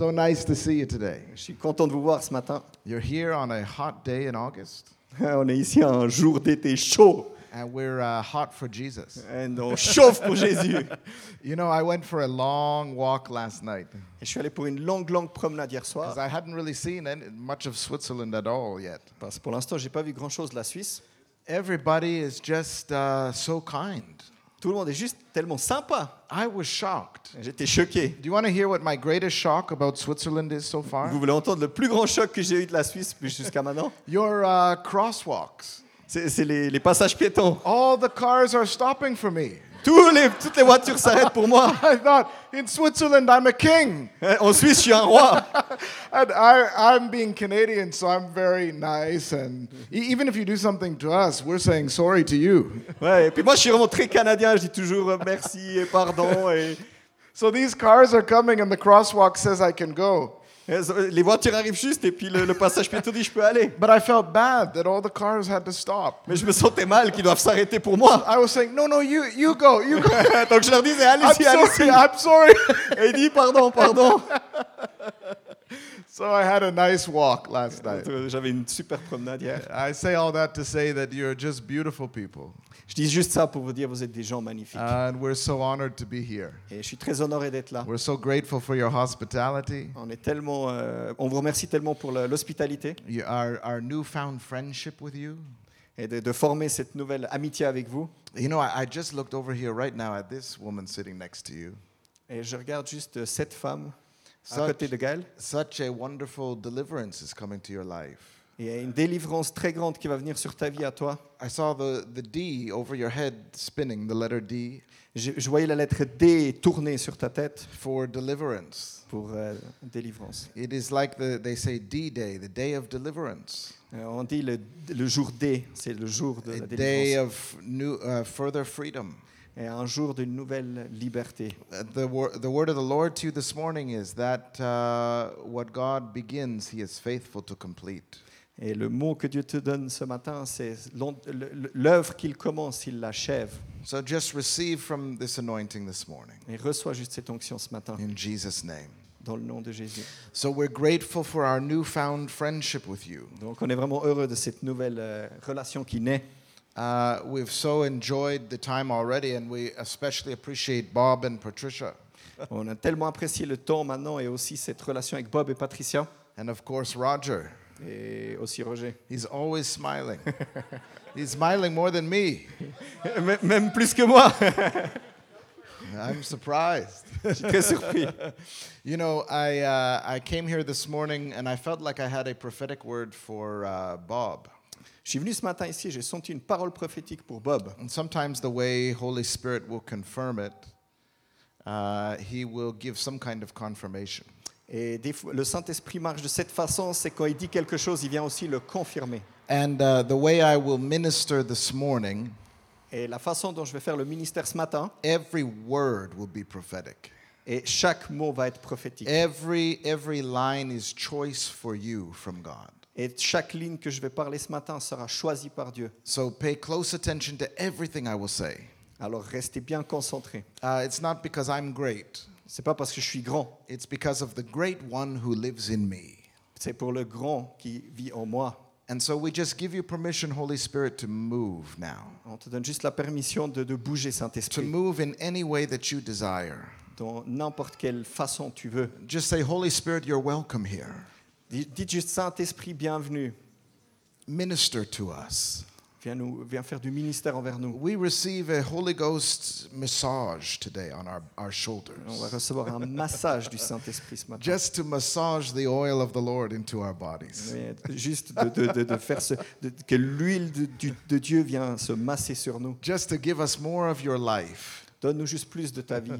So nice to see you today. Je suis content de vous voir ce matin. You're here on a hot day in August, On est ici un jour d'été chaud. and we're uh, hot for Jesus. Et on chauffe pour Jésus. You know, I went for a long walk last night Et je suis allé pour une longue, longue promenade hier because soir. I hadn't really seen any, much of Switzerland at all yet. Parce que pour l'instant, j'ai pas vu grand-chose de la Suisse. Everybody is just uh, so kind. Tout le monde est juste tellement sympa. I was shocked. J'étais choqué. Do you want to hear what my greatest shock about Switzerland is so far? Vous voulez entendre le plus grand choc que j'ai eu de la Suisse jusqu'à maintenant? Your uh, crosswalks. C'est les, les passages piétons. All the cars are stopping for me. Tous les, toutes les voitures s'arrêtent pour moi. I thought, in Switzerland, I'm a king. En Suisse, je suis un roi. And I, I'm being Canadian, so I'm very nice. And e- even if you do something to us, we're saying sorry to you. Ouais, et puis moi, je suis vraiment très canadien. Je dis toujours euh, merci et pardon. Et, So these cars are coming, and the crosswalk says I can go. Et les voitures arrivent juste et puis le, le passage piéton dit je peux aller. But I felt bad that all the cars had to stop. Mais je me sentais mal qu'ils doivent s'arrêter pour moi. I was saying, no, no, you, you go, you go. Donc je leur disais allez-y, allez-y. I'm sorry. Et il dit pardon, pardon. so I had a nice walk last night. J'avais une super promenade hier. I say all that to say that you're just beautiful people. Je dis juste ça pour vous dire vous êtes des gens magnifiques. And we're so honored to be here. Et je suis très honoré d'être là. We're so grateful for your hospitality, On est tellement, euh, on vous remercie tellement pour l'hospitalité our, our newfound friendship with you. et de, de former cette nouvelle amitié avec vous. You know, I, I just looked over here right now at this woman sitting next to you. Et je regarde juste euh, cette femme à Such- côté de Gaël. Such a wonderful deliverance is coming to your life. Il y a une délivrance très grande qui va venir sur ta vie à toi. I saw the, the D over your head spinning, the letter D, Je, je voyais la lettre D tourner sur ta tête for deliverance. pour euh, délivrance. It is like the, they say D Day, the day of deliverance, Euh, on dit le, le jour D, c'est le jour de a la day délivrance. of new, uh, further freedom. Et un jour d'une nouvelle liberté. Uh, The, wor- the word of the Lord to you this morning is that uh, what God begins, He is faithful to complete. Et le mot que Dieu te donne ce matin, c'est l'œuvre qu'il commence, il l'achève. So just receive from this anointing this morning Et reçois juste cette onction ce matin, in Jesus' name. dans le nom de Jésus. So we're grateful for our newfound friendship with you. Donc on est vraiment heureux de cette nouvelle euh, relation qui naît. Uh, we've so enjoyed the time already, and we especially appreciate Bob and Patricia, On a tellement apprécié le temps maintenant et aussi cette relation avec Bob et Patricia and of course Roger. et aussi Roger. He's always smiling. He's smiling more than me. M- Même plus que moi. I'm surprised. Je suis très surpris. You know, I, uh, I came here this morning and I felt like I had a prophetic word for uh, Bob. Je suis venu ce matin ici, j'ai senti une parole prophétique pour Bob. And sometimes the way Holy Spirit will confirm it, uh, he will give some kind of confirmation. Et des fois, le Saint-Esprit marche de cette façon, c'est quand il dit quelque chose, il vient aussi le confirmer. And uh, the way I will minister this morning, Et la façon dont je vais faire le ministère ce matin, every word will be prophetic. et chaque mot va être prophétique. Every, every line is choice for you from God. Et chaque ligne que je vais parler ce matin sera choisie par Dieu. So pay close attention to everything I will say. Alors restez bien concentrés. Uh, it's not because I'm great, C'est pas parce que je suis grand, it's because of the great one who lives in me. c'est pour le grand qui vit en moi. And so we just give you permission, Holy Spirit, to move now, On te donne juste la permission de, de bouger to Saint-Esprit move in any way that you desire. dans n'importe quelle façon tu veux. Just say, Holy Spirit, you're welcome here. Dites juste Saint-Esprit, bienvenue. Minister to us. Viens, nous, viens faire du ministère envers nous. We receive a Holy Ghost massage today on our, our On va shoulders, recevoir un massage du Saint-Esprit ce matin. just to massage the oil of the Lord into our bodies. Juste de, de- de- de faire ce, de- que l'huile de, de Dieu vient se masser sur nous. Just to give us more of your life. Donne-nous juste plus de ta vie.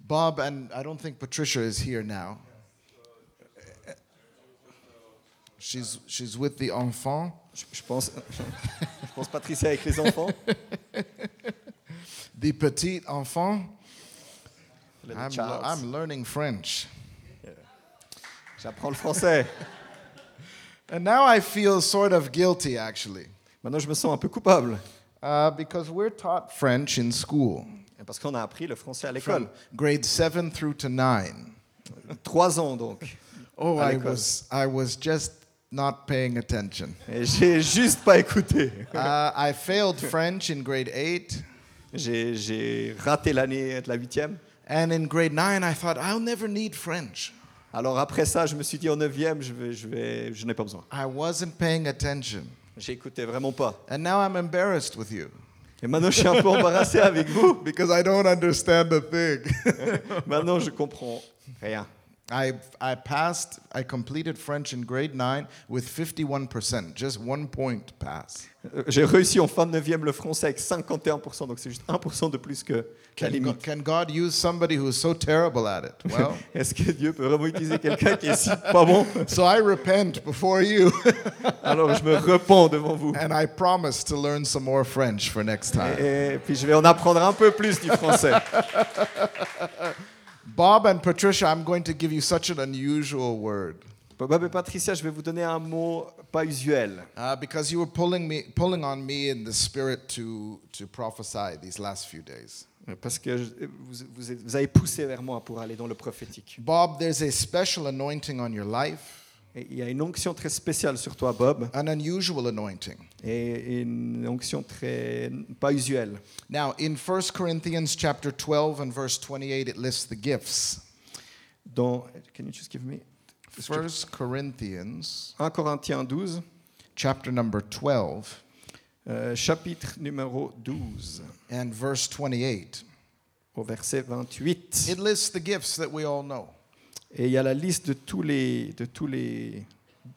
Bob, and I don't think Patricia is here now. She's, she's with the enfant. Je, je pense, je pense Patricia avec les enfants. The petit enfant. Le I'm. I'm learning French. J'apprends le français. And now I feel sort of guilty, actually, Maintenant, je me sens un peu coupable. uh, because we're taught French in school Parce qu'on a appris le français à l'école. grade 7 through to 9. Trois ans donc. Oh, I was I was just not paying attention. J'ai juste pas écouté. Uh, I failed French in grade eight, J'ai j'ai raté l'année de la huitième. and in grade nine, I thought I'll never need French. Alors après ça, je me suis dit en neuvième, je vais, je vais, je n'ai pas besoin. I wasn't paying attention, J'écoutais vraiment pas. and now I'm embarrassed with you Et maintenant, je suis un peu embarrassé avec vous. because I don't understand a thing. Maintenant, je comprends rien. I I passed. I completed French in grade nine with 51%, just one point pass. Euh, J'ai réussi en fin de neuvième le français avec 51%, donc c'est juste 1% de plus que la Can, limite. can God use somebody who's so terrible at it? Well, Est-ce que Dieu peut vraiment utiliser quelqu'un qui est si pas bon? So I repent before you, Alors je me repens devant vous. and I promise to learn some more French for next time. Et puis je vais en apprendre un peu plus du français. Bob and Patricia, I'm going to give you such an unusual word Bob et Patricia, je vais vous donner un mot pas usuel. uh, because you were pulling me, pulling on me in the spirit to to prophesy these last few days. Parce que je- vous, vous avez poussé vers moi pour aller dans le prophétique. Bob, there's a special anointing on your life, Et il y a une onction très spéciale sur toi, Bob, an unusual anointing. et une onction très pas usuelle. Now, in 1 Corinthians chapter 12 and verse 28, it lists the gifts. Dans, can you just give me? 1 Corinthians 1 Corinthiens 12, chapter number 12 euh, chapitre numéro 12, and verse 28. au verset 28. It lists the gifts that we all know. Et il y a la liste de tous les, de tous les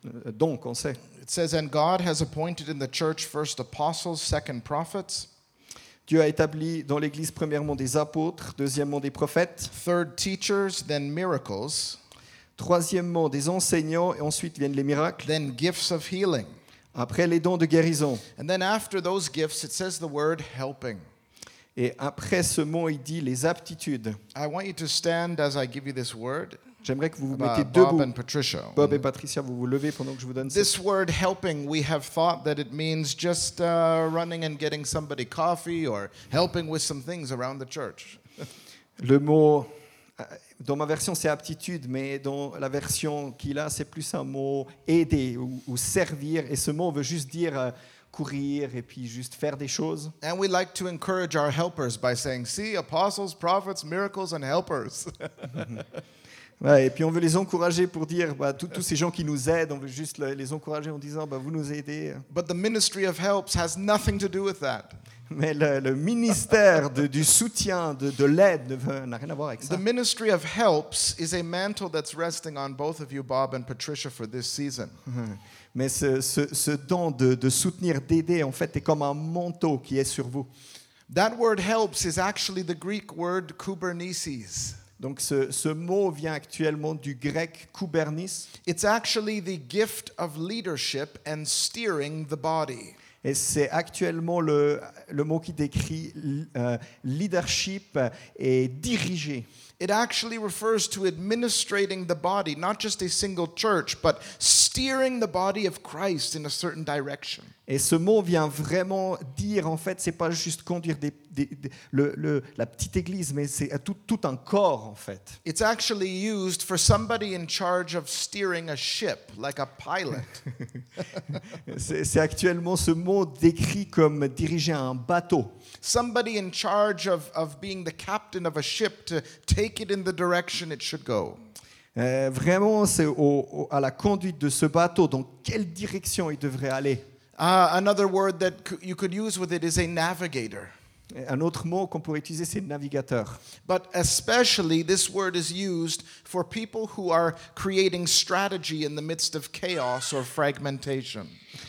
euh, dons qu'on sait. It says, And God has appointed in the church first apostles, second prophets, Dieu a établi dans l'Église premièrement des apôtres, deuxièmement des prophètes, third teachers, then miracles, troisièmement des enseignants, et ensuite viennent les miracles, then gifts of healing. après les dons de guérison. And then after those gifts, it says the word helping. Et après ce mot, il dit les aptitudes. I want you to stand as I give you this word. J'aimerais que vous vous Uh, mettez Bob debout. and Patricia. Bob et Patricia, vous vous levez pendant que je vous donne. This word helping, we have thought that it means just uh, running and getting somebody coffee or helping with some things around the church. Le mot, euh, dans ma version, c'est aptitude, mais dans la version qu'il a, c'est plus un mot aider ou, ou servir. Et ce mot veut juste dire euh, courir et puis juste faire des choses. And we like to encourage our helpers by saying, See, apostles, prophets, miracles, and helpers. Ouais, et puis on veut les encourager pour dire, bah, tous ces gens qui nous aident, on veut juste le- les encourager en disant, bah, vous nous aidez. but the ministry of helps has nothing to do with that. Mais le, le ministère de- du soutien, de, de l'aide, n'a rien à voir avec ça. The ministry of helps is a mantle that's resting on both of you, Bob and Patricia, for this season. Mais ce, ce- ce don de, de soutenir, d'aider, en fait, est comme un manteau qui est sur vous. That word helps is actually the Greek word kubernesis. Donc ce, ce mot vient actuellement du grec kubernis, It's actually the gift of leadership and steering the body. et c'est actuellement le, le mot qui décrit euh, leadership et diriger. It actually refers to administrating the body, not just a single church, but steering the body of Christ in a certain direction. Et ce mot vient vraiment dire, en fait, c'est pas juste conduire des- des- des- le- le- la petite église, mais c'est tout, tout un corps, en fait. It's actually used for somebody in charge of steering a ship, like a pilot. C'est c'est actuellement ce mot décrit comme diriger un bateau. Somebody in charge of, of being the captain of a ship to take it in the direction it should go. Euh, vraiment, c'est à la conduite de ce bateau, dans quelle direction il devrait aller. Uh, another word that you could use with it is a navigator. Un autre mot qu'on pourrait utiliser, c'est navigateur. But especially, this word is used for people who are creating strategy in the midst of chaos or fragmentation.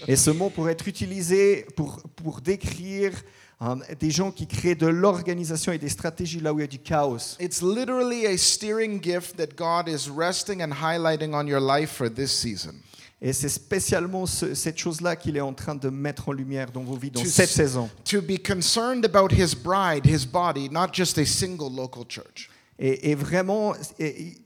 Et ce mot pourrait être utilisé pour, pour décrire hein, des gens qui créent de l'organisation et des stratégies là où il y a du chaos. It's literally a steering gift that God is resting and highlighting on your life for this season. Et c'est spécialement ce- cette chose-là qu'il est en train de mettre en lumière dans vos vies dans To cette saison. To be concerned about his bride, his body, not just a single local church. Et, et vraiment, et-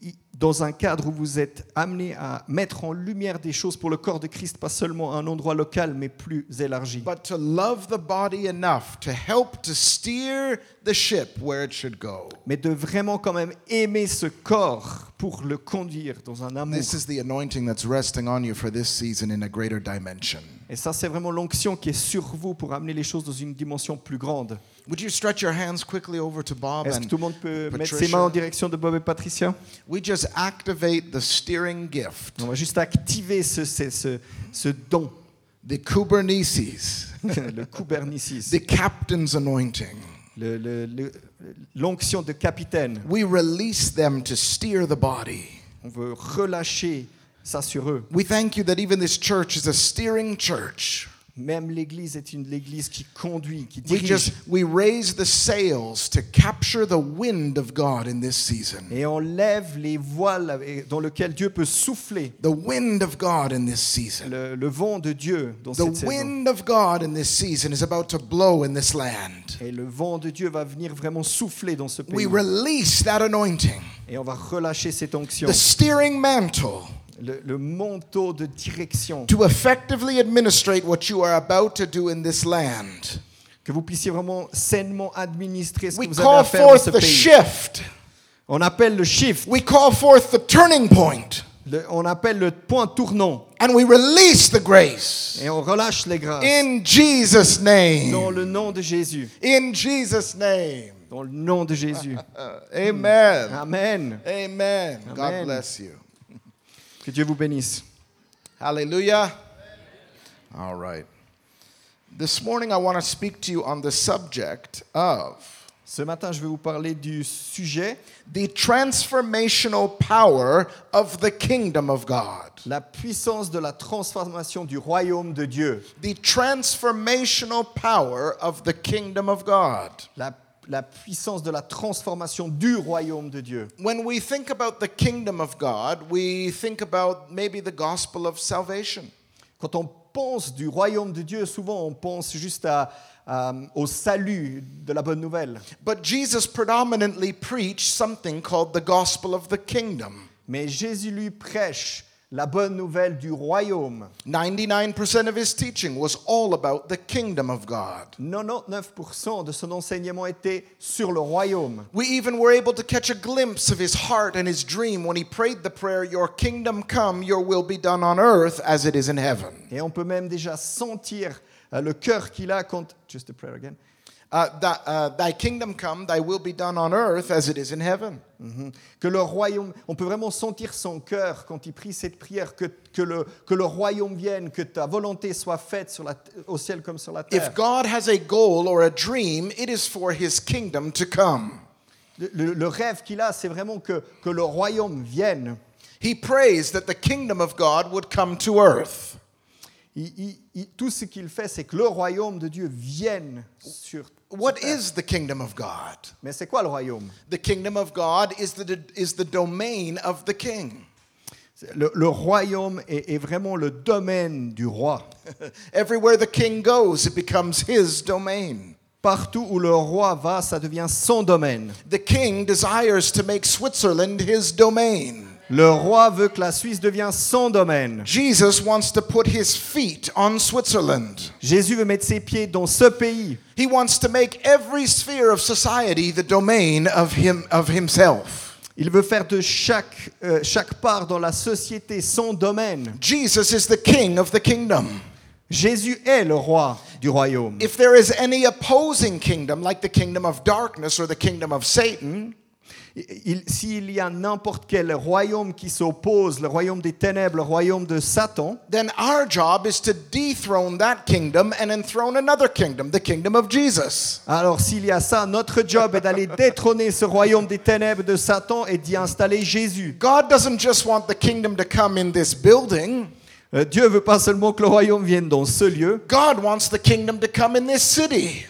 dans un cadre où vous êtes amené à mettre en lumière des choses pour le corps de Christ, pas seulement à un endroit local, mais plus élargi. but to love the body enough to help to steer the ship where it should go. Mais de vraiment quand même aimer ce corps pour le conduire dans un amour. This is the anointing that's resting on you for this season in a greater dimension. Et ça, c'est vraiment l'onction qui est sur vous pour amener les choses dans une dimension plus grande. Would you stretch your hands quickly over to Bob Est-ce que tout le monde peut mettre ses mains en direction de Bob et Patricia? We just activate the steering gift, On va juste activer ce, ce, ce, ce don, the Kubernetes, le Kubernetes, the captain's anointing. l'onction de capitaine. We release them to steer the body. On veut relâcher ça sur eux. We thank you that even this church is a steering church. Même l'Église est une l'Église qui conduit, qui We dirige. just we raise the sails to capture the wind of God in this season. Et on lève les voiles dans lesquels Dieu peut souffler. The wind of God in this season. Le, le vent de Dieu dans The cette saison. wind of God in this season is about to blow in this land. Et le vent de Dieu va venir vraiment souffler dans ce We pays. release that anointing, Et on va relâcher cette onction. the steering mantle, Le, le manteau de direction. to effectively administrate what you are about to do in this land. Que vous puissiez vraiment sainement administrer ce We que vous avez à faire dans ce forth the pays. shift. On appelle le shift. We call forth the turning point. Le- on appelle le point tournant. And we release the grace. Et on relâche les grâces. In Jesus' Dans name. le nom de Jésus. In Jesus' name. Dans le nom de Jésus. Amen. Amen. Amen. God bless you. Que Dieu vous bénisse. Hallelujah. All right. This morning I want to speak to you on the subject of Ce matin, je vais vous parler du sujet, the transformational power of the kingdom of God. la puissance de la transformation du royaume de Dieu. The transformational power of the kingdom of God. La, la puissance de la transformation du royaume de Dieu. When we think about the kingdom of God, we think about maybe the gospel of salvation. Quand on pense du royaume de Dieu, souvent on pense juste à- à- au salut de la bonne nouvelle. But Jesus predominantly preached something called the gospel of the kingdom. Mais Jésus lui prêche la bonne nouvelle du royaume. 99% of his teaching was all about the kingdom of God. 99% de son enseignement était sur le royaume. We even were able to catch a glimpse of his heart and his dream when he prayed the prayer, Your kingdom come, your will be done on earth as it is in heaven. Et on peut même déjà sentir euh, le cœur qu'il a quand... Just a prayer again. Uh, thy, uh, thy kingdom come, thy will be done on earth as it is in heaven. Mhm. Que le royaume, on peut vraiment sentir son cœur quand il prie cette prière, que, que, le, que le royaume vienne, que ta volonté soit faite sur la, au ciel comme sur la terre. If God has a goal or a dream, it is for his kingdom to come. Le, le- le rêve qu'il a, c'est vraiment que, que le royaume vienne. He prays that the kingdom of God would come to earth. Il- il- il- tout ce qu'il fait, c'est que le royaume de Dieu vienne sur. What sur terre. is the kingdom of God? Mais c'est quoi le royaume? The kingdom of God is the, is the domain of the king. le, le royaume est, est vraiment le domaine du roi. Everywhere the king goes, it becomes his domain. Partout où le roi va, ça devient son domaine. The king desires to make Switzerland his domain. Le roi veut que la Suisse devienne son domaine. Jesus wants to put his feet on Switzerland. Jésus veut mettre ses pieds dans ce pays. He wants to make every sphere of society the domain of him of himself. Il veut faire de chaque, euh, chaque part dans la société son domaine. Jesus is the king of the kingdom. Jésus est le roi du royaume. If there is any opposing kingdom, like the kingdom of darkness or the kingdom of Satan, S'il y a n'importe quel royaume qui s'oppose, le royaume des ténèbres, le royaume de Satan, then our job is to dethrone that kingdom and enthrone another kingdom, the kingdom of Jesus. alors s'il y a ça, notre job est d'aller détrôner ce royaume des ténèbres de Satan et d'y installer Jésus. God doesn't just want the kingdom to come in this building. Euh, Dieu veut pas seulement que le royaume vienne dans ce lieu, God wants the kingdom to come in this city.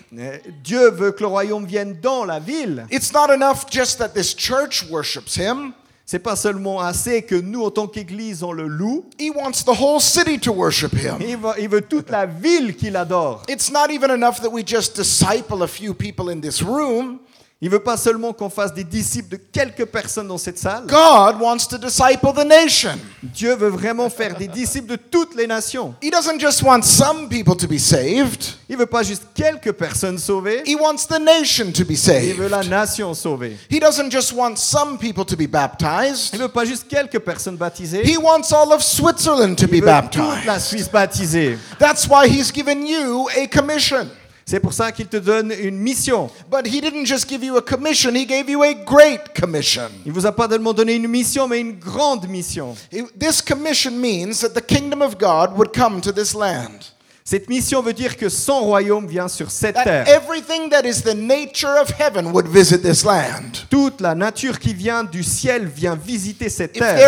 Dieu veut que le royaume vienne dans la ville. It's not enough just that this church worships him. C'est pas seulement assez que nous, en tant qu'Église, on le loue. He wants the whole city to worship him. Il veut, il veut toute la ville qui l'adore. It's not even enough that we just disciple a few people in this room. Il veut pas seulement qu'on fasse des disciples de quelques personnes dans cette salle. God wants to disciple the nation. Dieu veut vraiment faire des disciples de toutes les nations. He doesn't just want some people to be saved, Il veut pas juste quelques personnes sauvées. He wants the nation to be Il veut saved. la nation sauvée. He doesn't just want some people to be baptized, Il veut pas juste quelques personnes baptisées. He wants all of Switzerland to be Il veut toute la baptized. Suisse baptisée. That's why He's given you a commission. C'est pour ça qu'il te donne une mission. But He didn't just give you a commission, He gave you a great commission. Il vous a pas seulement donné une mission, mais une grande mission. This commission means that the kingdom of God would come to this land. Cette mission veut dire que son royaume vient sur cette terre. everything that is the nature of heaven would visit this land. Toute la nature qui vient du ciel vient visiter cette terre.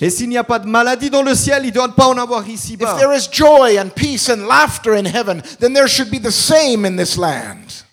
Et s'il n'y a pas de maladie dans le ciel, il ne doit pas en avoir ici-bas.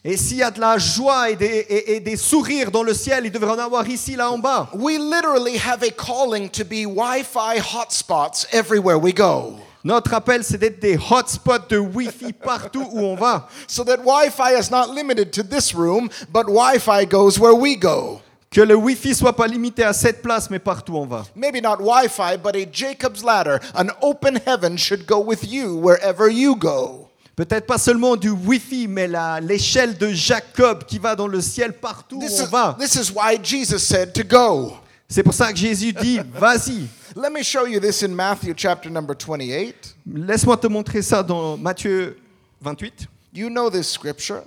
Et s'il y a de la joie et des, et- et des sourires dans le ciel, il devrait en avoir ici, là en bas. We literally have a calling to be Wi Fi hotspots everywhere we go. Notre appel, c'est d'être des hotspots de Wi-Fi partout où on va. So that Wi Fi is not limited to this room, but Wi Fi goes where we go. Que le Wi-Fi soit pas limité à cette place, mais partout où on va. Maybe not Wi Fi, but a Jacob's ladder, an open heaven should go with you wherever you go. Peut-être pas seulement du Wi-Fi, mais l'échelle de Jacob qui va dans le ciel partout où This on is, va. this is why Jesus said to go. C'est pour ça que Jésus dit, vas-y. Let me show you this in Matthew chapter number 28. Laisse-moi te montrer ça dans Matthieu 28. You know this scripture?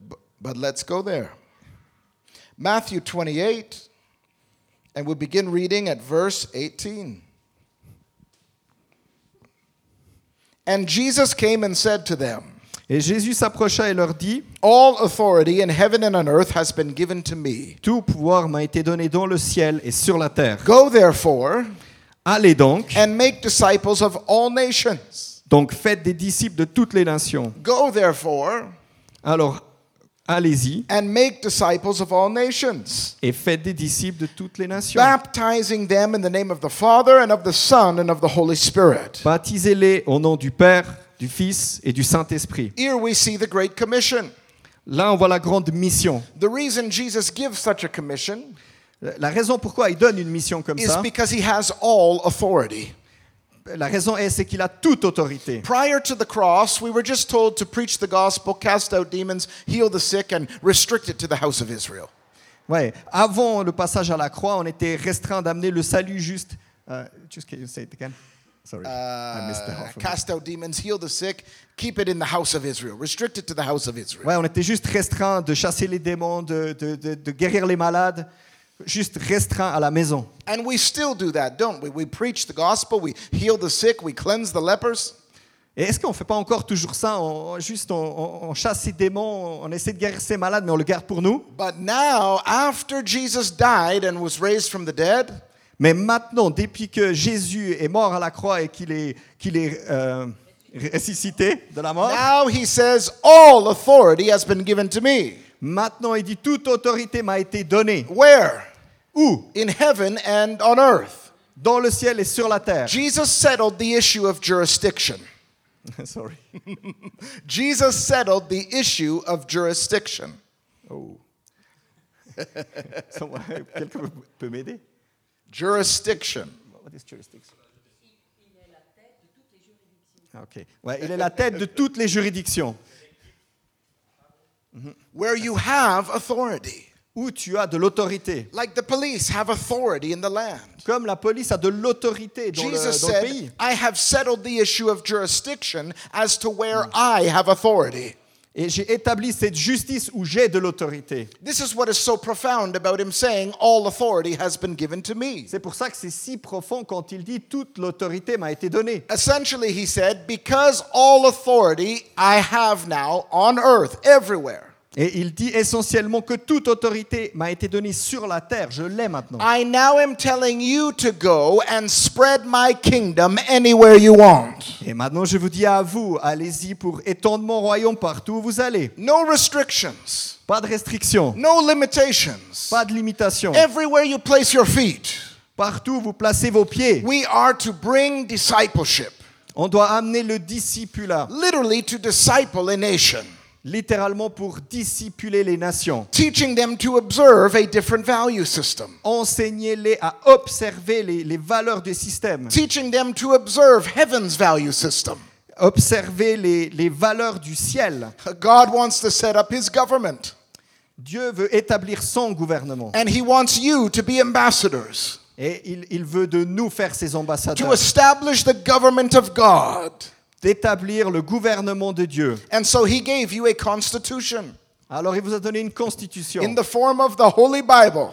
Bu- But let's go there. Matthew 28, and we begin reading at verse 18. And Jesus came and said to them, Et Jésus s'approcha et leur dit, All authority in heaven and on earth has been given to me. Tout pouvoir m'a été donné dans le ciel et sur la terre. Go therefore Allez donc, and make disciples of all nations. donc faites des disciples de toutes les nations. Go therefore Alors, allez-y and make disciples of all nations. et faites des disciples de toutes les nations. baptizing them in the name of the Father and of the Son and of the Holy Spirit. Baptisez-les au nom du Père, du Fils et du Saint-Esprit. Here we see the Great Commission. Là, on voit la grande mission. The reason Jesus gives such a commission La raison pourquoi il donne une mission comme is ça, because he has all authority. La raison est c'est qu'il a toute autorité. Prior to the cross, we were just told to preach the gospel, cast out demons, heal the sick, and restrict it to the house of Israel. Ouais. Avant le passage à la croix, on était restreint d'amener le salut juste. Uh, just can you say it again? Sorry, I missed the Uh, half of it. cast out demons, heal the sick, keep it in the house of Israel, restrict it to the house of Israel. Ouais, on était juste restreint de chasser les démons, de, de- de- de guérir les malades, juste restreint à la maison. And we still do that, don't we? We preach the gospel, we heal the sick, we cleanse the lepers. Et est-ce qu'on ne fait pas encore toujours ça? On, Juste on, on- on chasse ces démons, on essaie de guérir ces malades, mais on le garde pour nous. But now, after Jesus died and was raised from the dead, Mais maintenant, depuis que Jésus est mort à la croix et qu'il est, qu'il est euh, ressuscité de la mort, now he says, All authority has been given to me. maintenant il dit toute autorité m'a été donnée. Where? Où In heaven and on earth. Dans le ciel et sur la terre. Jesus settled the issue of jurisdiction. Sorry. Jesus settled the issue of jurisdiction. Oh. Someone- Quelqu'un peut- m'aider Jurisdiction. What is jurisdiction? Ah, Ok. Ouais, il est la tête de toutes les juridictions Where you have authority. Où tu as de l'autorité. Like the police have authority in the land. Comme la police a de l'autorité dans, le, Jesus dans le said, pays. I have settled the issue of jurisdiction as to where I have authority. Et j'ai établi cette justice où j'ai de l'autorité. This is what is so profound about him saying, All authority has been given to me. C'est pour ça que c'est si profond quand il dit toute l'autorité m'a été donnée. Essentially, he said, Because all authority I have now on earth, everywhere, Et il dit essentiellement que toute autorité m'a été donnée sur la terre. Je l'ai maintenant. I now am telling you to go and spread my kingdom anywhere you want. Et maintenant, je vous dis à vous, allez-y pour étendre mon royaume partout où vous allez. No restrictions, Pas de restrictions, no limitations. pas de limitations. Everywhere you place your feet, Partout où vous placez vos pieds, we are to bring discipleship. On doit amener le discipulat, literally to disciple a nation, littéralement pour discipuler les nations. teaching them to observe a different value system, Enseignez-les à observer les, les valeurs du système, teaching them to observe heaven's value system. observer les, les valeurs du ciel. God wants to set up his government, Dieu veut établir son gouvernement and he wants you to be ambassadors, et il, il veut de nous faire ses to ambassadeurs, establish the government of God. D'établir le gouvernement de Dieu. And so he gave you a constitution Alors il vous a donné une constitution in the form of the Holy Bible.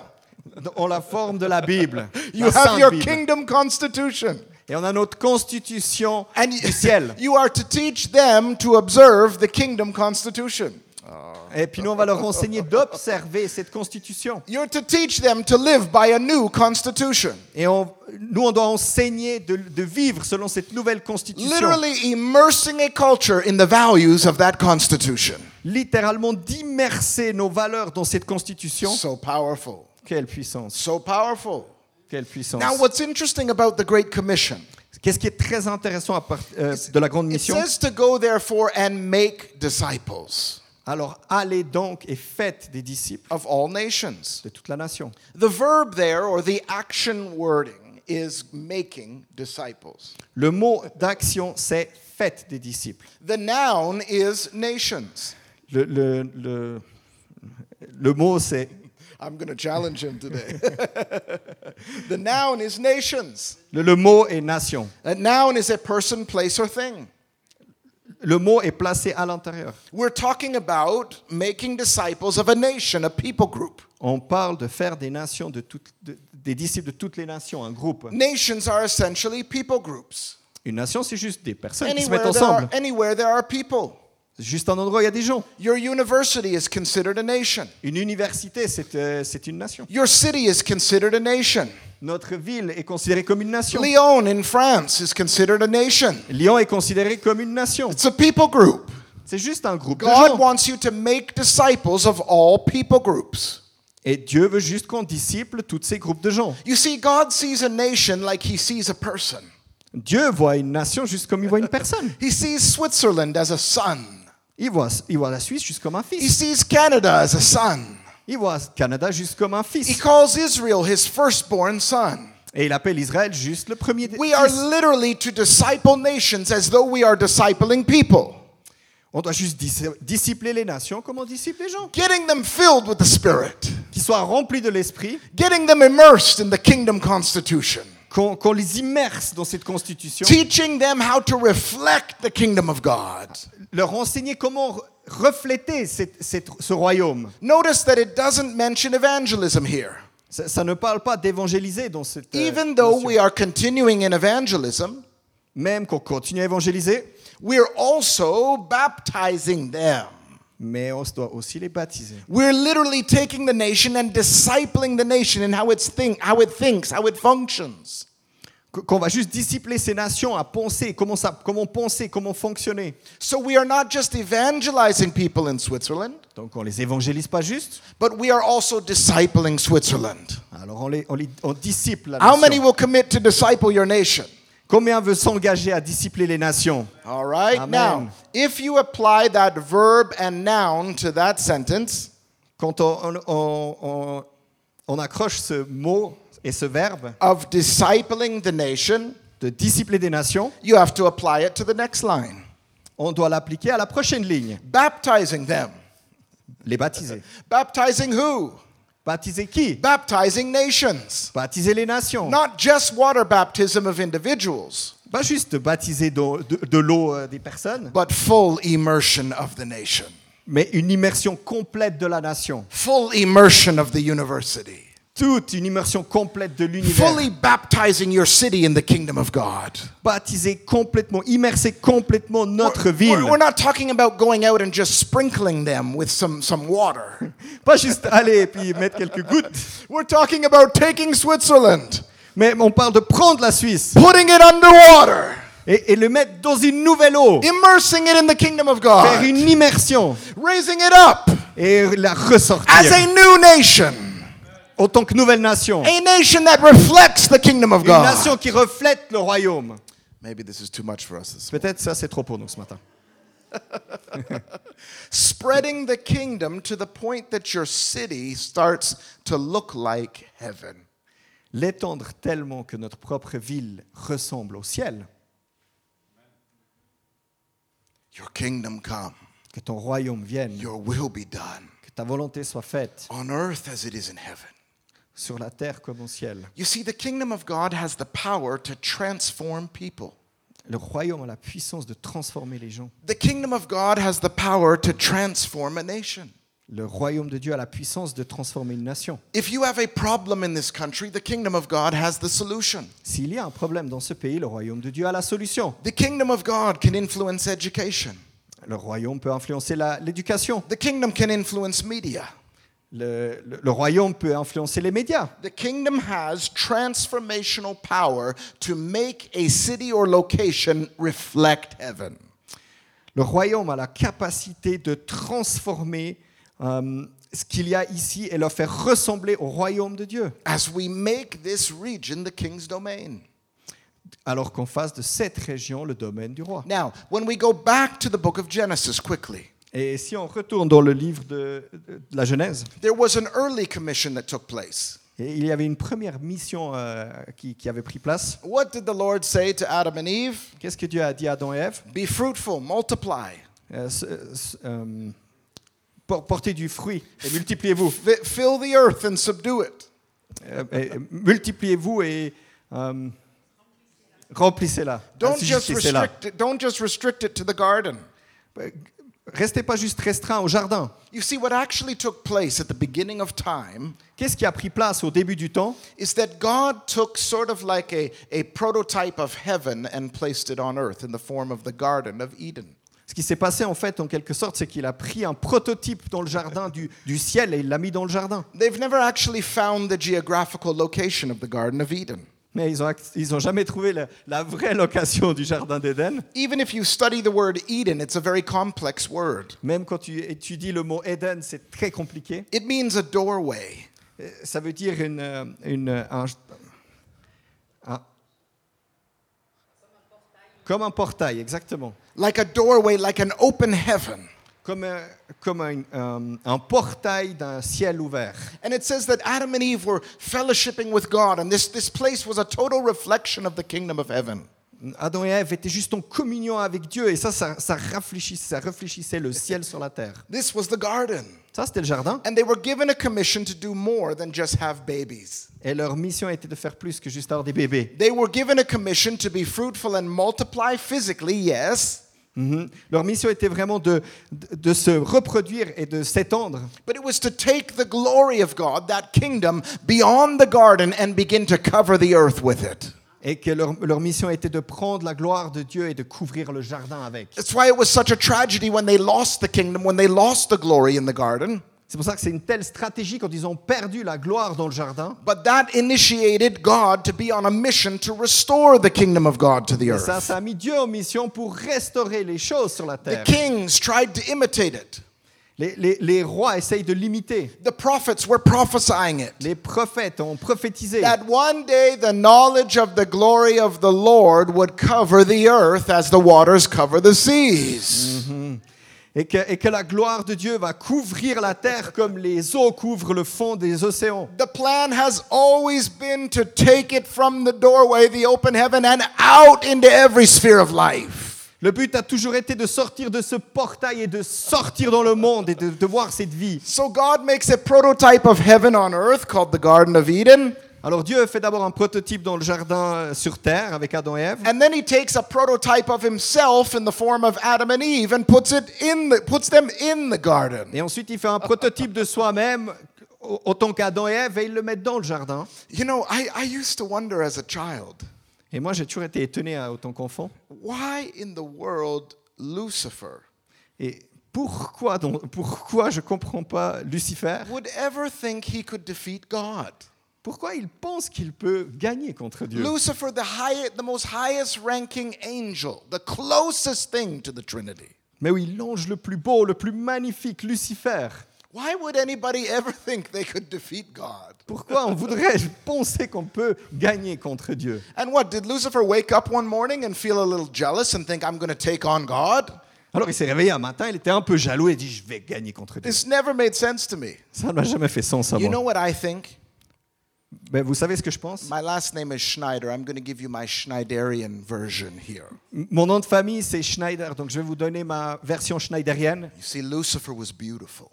en la forme de la Bible, You la have Sainte your Bible. kingdom constitution. Et on a notre constitution And du ciel. you are to teach them to observe the kingdom constitution. Et puis nous, on va leur enseigner d'observer cette constitution. You're to teach them to live by a new constitution. Et on- nous, on doit enseigner de, de vivre selon cette nouvelle constitution. Literally immersing a culture in the values of that constitution. Littéralement d'immerser nos valeurs dans cette constitution. So powerful. Quelle puissance. So powerful. Quelle puissance. Now, what's interesting about the Great Commission? Qu'est-ce qui est très intéressant à part- euh, de la grande It mission? says to go therefore and make disciples Alors allez donc et faites des disciples of all nations. de toute la nation. The verb there, or the action wording, is making disciples. Le mot d'action, c'est faites des disciples. The noun is nations. Le, le, le, le mot, c'est I'm going to challenge him today. the noun is nations. le, le mot est nation. A noun is a person, place, or thing. Le mot est placé à l'intérieur. We're talking about making disciples of a nation, a people group. On parle de faire des nations de toutes, de- des disciples de toutes les nations, un groupe. Nations are essentially people groups. Une nation, c'est juste des personnes qui se mettent Anywhere there, are, ensemble. anywhere there are people. Juste un endroit il y a des gens. Your university is considered a nation. Une université, c'est euh, c'est une nation. Your city is considered a nation. Notre ville est considérée comme une nation. Lyon in France is considered a nation. Lyon est considérée comme une nation. It's a people group. C'est juste un groupe de God gens. wants you to make disciples of all people groups. Et Dieu veut juste qu'on disciple tous ces groupes de gens. You see, God sees a nation like he sees a person. Dieu voit une nation juste comme il voit une personne. He sees Switzerland as a son. Il voit, il voit la Suisse juste comme un He fils. sees Canada as a son. Il voit le Canada juste comme un He fils. calls Israel his firstborn son. Et il appelle Israël juste le premier des We are literally to disciple nations as though we are discipling people, On doit juste dis- discipler les nations comme on disciple les gens. getting them filled with the Spirit, Qu'ils soient remplis de l'esprit, getting them immersed in the kingdom constitution, qu'on qu'on les immerse dans cette constitution, teaching them how to reflect the kingdom of God. leur enseigner comment refléter cette- cette- ce royaume. Notice that it doesn't mention evangelism here. Ça, ça ne parle pas d'évangéliser dans cette. euh, Even though we are continuing in evangelism, Même qu'on continue à évangéliser, we're also baptizing them. mais on doit aussi les baptiser. We're literally taking the nation and discipling the nation in how, it's think, how it thinks, how it functions. Qu- Qu'on va juste discipler ces nations à penser, comment, ça, comment penser, comment fonctionner. So we are not just evangelizing people in Switzerland, Donc on les évangélise pas juste, but we are also discipling Switzerland. alors on, les, on, les- on disciple la How nation. many will commit to disciple your nation? Combien veut s'engager à discipler les nations? All right. Amen. Now, if you apply that verb and noun to that sentence, Quand on- on- on- on accroche ce mot et ce verbe of discipling the nation, de discipler des nations, you have to apply it to the next line. on doit l'appliquer à la prochaine ligne. Baptizing them. Les baptiser. Baptizing who? Baptiser qui? Baptizing nations. Baptiser les nations. Not just water baptism of individuals, Pas juste baptiser de, de- de l'eau euh, des personnes, but full immersion of the nation. mais une immersion complète de la nation. Full immersion of the university. Toute une immersion complète de l'univers. Fully baptizing your city in the kingdom of God. Baptiser complètement, immerser complètement notre ville. We're, we're not talking about going out and just sprinkling them with some, some water. Pas juste aller et puis mettre quelques gouttes. We're talking about taking Switzerland, Mais on parle de prendre la Suisse putting it underwater, et, et le mettre dans une nouvelle eau. immersing it in the kingdom of Faire God, une immersion raising it up et la ressortir as a new nation, en tant que nouvelle nation. a nation that reflects the kingdom of Une nation God. qui reflète le royaume. Maybe this is too much for us this Peut-être ça c'est trop pour nous ce matin. Spreading the kingdom to the point that your city starts to look like heaven. L'étendre tellement que notre propre ville ressemble au ciel, Your kingdom come, que ton royaume vienne, your will be done que ta volonté soit faite on earth as it is in heaven. Sur la terre comme au ciel. You see, the kingdom of God has the power to transform people. Le royaume a la puissance de transformer les gens. The kingdom of God has the power to transform a nation. Le royaume de Dieu a la puissance de transformer une nation. If you have a problem in this country, the kingdom of God has the solution. S'il y a un problème dans ce pays, le royaume de Dieu a la solution. The kingdom of God can influence education. Le royaume peut influencer l'éducation. The kingdom can influence media. Le, le- le royaume peut influencer les médias. The kingdom has transformational power to make a city or location reflect heaven. Le royaume a la capacité de transformer euh, ce qu'il y a ici et le faire ressembler au royaume de Dieu. As we make this region the king's domain. Alors qu'on fasse de cette région le domaine du roi. Now, when we go back to the book of Genesis quickly, Et si on retourne dans le livre de, de la Genèse, there was an early commission that took place. et il y avait une première mission euh, qui, qui avait pris place. What did the Lord say to Adam and Eve? Qu'est-ce que Dieu a dit à Adam et Ève? Be fruitful, multiply, Euh, euh, por- Portez du fruit et multipliez-vous. fi- fill the earth and subdue it. Euh, et multipliez-vous et euh, remplissez-la. Don't just restrict it, don't just restrict it to the garden. Restez pas juste restreint au jardin. You see, what actually took place at the beginning of time Qu'est-ce qui a pris place au début du temps? is that God took sort of like a, a prototype of heaven and placed it on earth in the form of the Garden of Eden. Ce qui s'est passé en fait, en quelque sorte, c'est qu'il a pris un prototype dans le jardin du, du ciel et il l'a mis dans le jardin. They've never actually found the geographical location of the Garden of Eden. Mais ils ont, ils ont jamais trouvé la, la vraie location du jardin d'Éden. Even if you study the word Eden, it's a very complex word. Même quand tu étudies le mot Éden, c'est très compliqué. It means a doorway. Euh, Ça veut dire une, euh, une, euh, un- un- comme un portail, exactement. like a doorway, like an open heaven. Comme un, comme un, euh, un portail d'un ciel ouvert. And it says that Adam and Eve were fellowshipping with God, and this, this place was a total reflection of the kingdom of heaven. Adam et Ève étaient juste en communion avec Dieu et ça, ça, ça, réfléchissait, ça réfléchissait le ciel sur la terre. This was the garden. Ça, c'était le jardin. And they were given a commission to do more than just have babies. Et leur mission était de faire plus que juste avoir des bébés. They were given a commission to be fruitful and multiply physically, yes, Mhm. Leur mission était vraiment de, de, de se reproduire et de s'étendre. but it was to take the glory of God, that kingdom, beyond the garden and begin to cover the earth with it. Et que leur, leur mission était de prendre la gloire de Dieu et de couvrir le jardin avec. The the the. C'est pour ça que c'est une telle stratégie quand ils ont perdu la gloire dans le jardin. But that initiated God to be on a mission to restore the kingdom of God to the Et ça, earth. ça a mis Dieu en mission pour restaurer les choses sur la The terre. kings tried to imitate it. Les, les- les rois essayent de l'imiter. The prophets were prophesying it. Les prophètes ont prophétisé. That one day the knowledge of the glory of the Lord would cover the earth as the waters cover the seas. Et que, et que la gloire de Dieu va couvrir la terre comme les eaux couvrent le fond des océans. The plan has always been to take it from the doorway, the open heaven, and out into every sphere of life. Le but a toujours été de sortir de ce portail et de sortir dans le monde et de, de voir cette vie. So God makes a prototype of heaven on earth called the Garden of Eden. Alors Dieu fait d'abord un prototype dans le jardin euh, sur terre avec Adam et Ève. And then he takes a prototype of himself in the form of Adam and Eve and puts it in the, puts them in the garden. Et ensuite il fait un prototype de soi-même au- autant qu'Adam et Ève et il le met dans le jardin. You know, I, I used to wonder as a child, Et moi j'ai toujours été étonné hein, autant qu'enfant. why in the world Lucifer Et pourquoi, donc, pourquoi je comprends pas Lucifer? would ever think he could defeat God? Pourquoi il pense qu'il peut gagner contre Dieu? Lucifer, the high, the most highest ranking angel, the closest thing to the Trinity. Mais oui, l'ange le plus beau, le plus magnifique, Lucifer. Why would anybody ever think they could defeat God? Pourquoi on voudrait penser qu'on peut gagner contre Dieu? And what, did Lucifer wake up one morning and feel a little jealous and think, I'm going to take on God? Alors il s'est réveillé un matin, il était un peu jaloux et dit je vais gagner contre Dieu. This never made sense to me. Ça ne m'a jamais fait sens à You know moi. what I think? Mais vous savez ce que je pense? My last name is Schneider. I'm going to give you my Schneiderian version here. Mon nom de famille c'est Schneider, donc je vais vous donner ma version schneiderienne. You see, Lucifer was beautiful.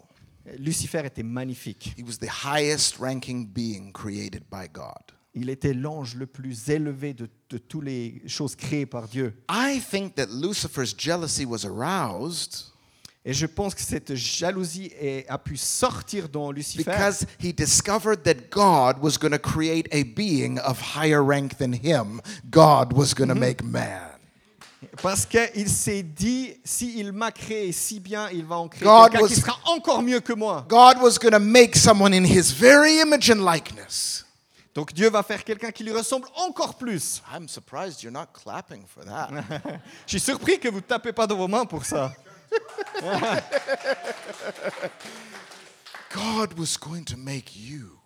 Lucifer était magnifique. He was the highest ranking being created by God. Il était l'ange le plus élevé de, de toutes les choses créées par Dieu. I think that Lucifer's jealousy was aroused Et je pense que cette jalousie a pu sortir dans Lucifer because he discovered that God was going to create a being of higher rank than him. God was going to make man. parce qu'il s'est dit s'il m'a créé si bien, il va en créer God quelqu'un qui was- sera encore mieux que moi. God was going to make someone in his very image and likeness. Donc Dieu va faire quelqu'un qui lui ressemble encore plus. I'm surprised you're not clapping for that. Je suis surpris que vous ne tapez pas dans vos mains pour ça. God was going to make you.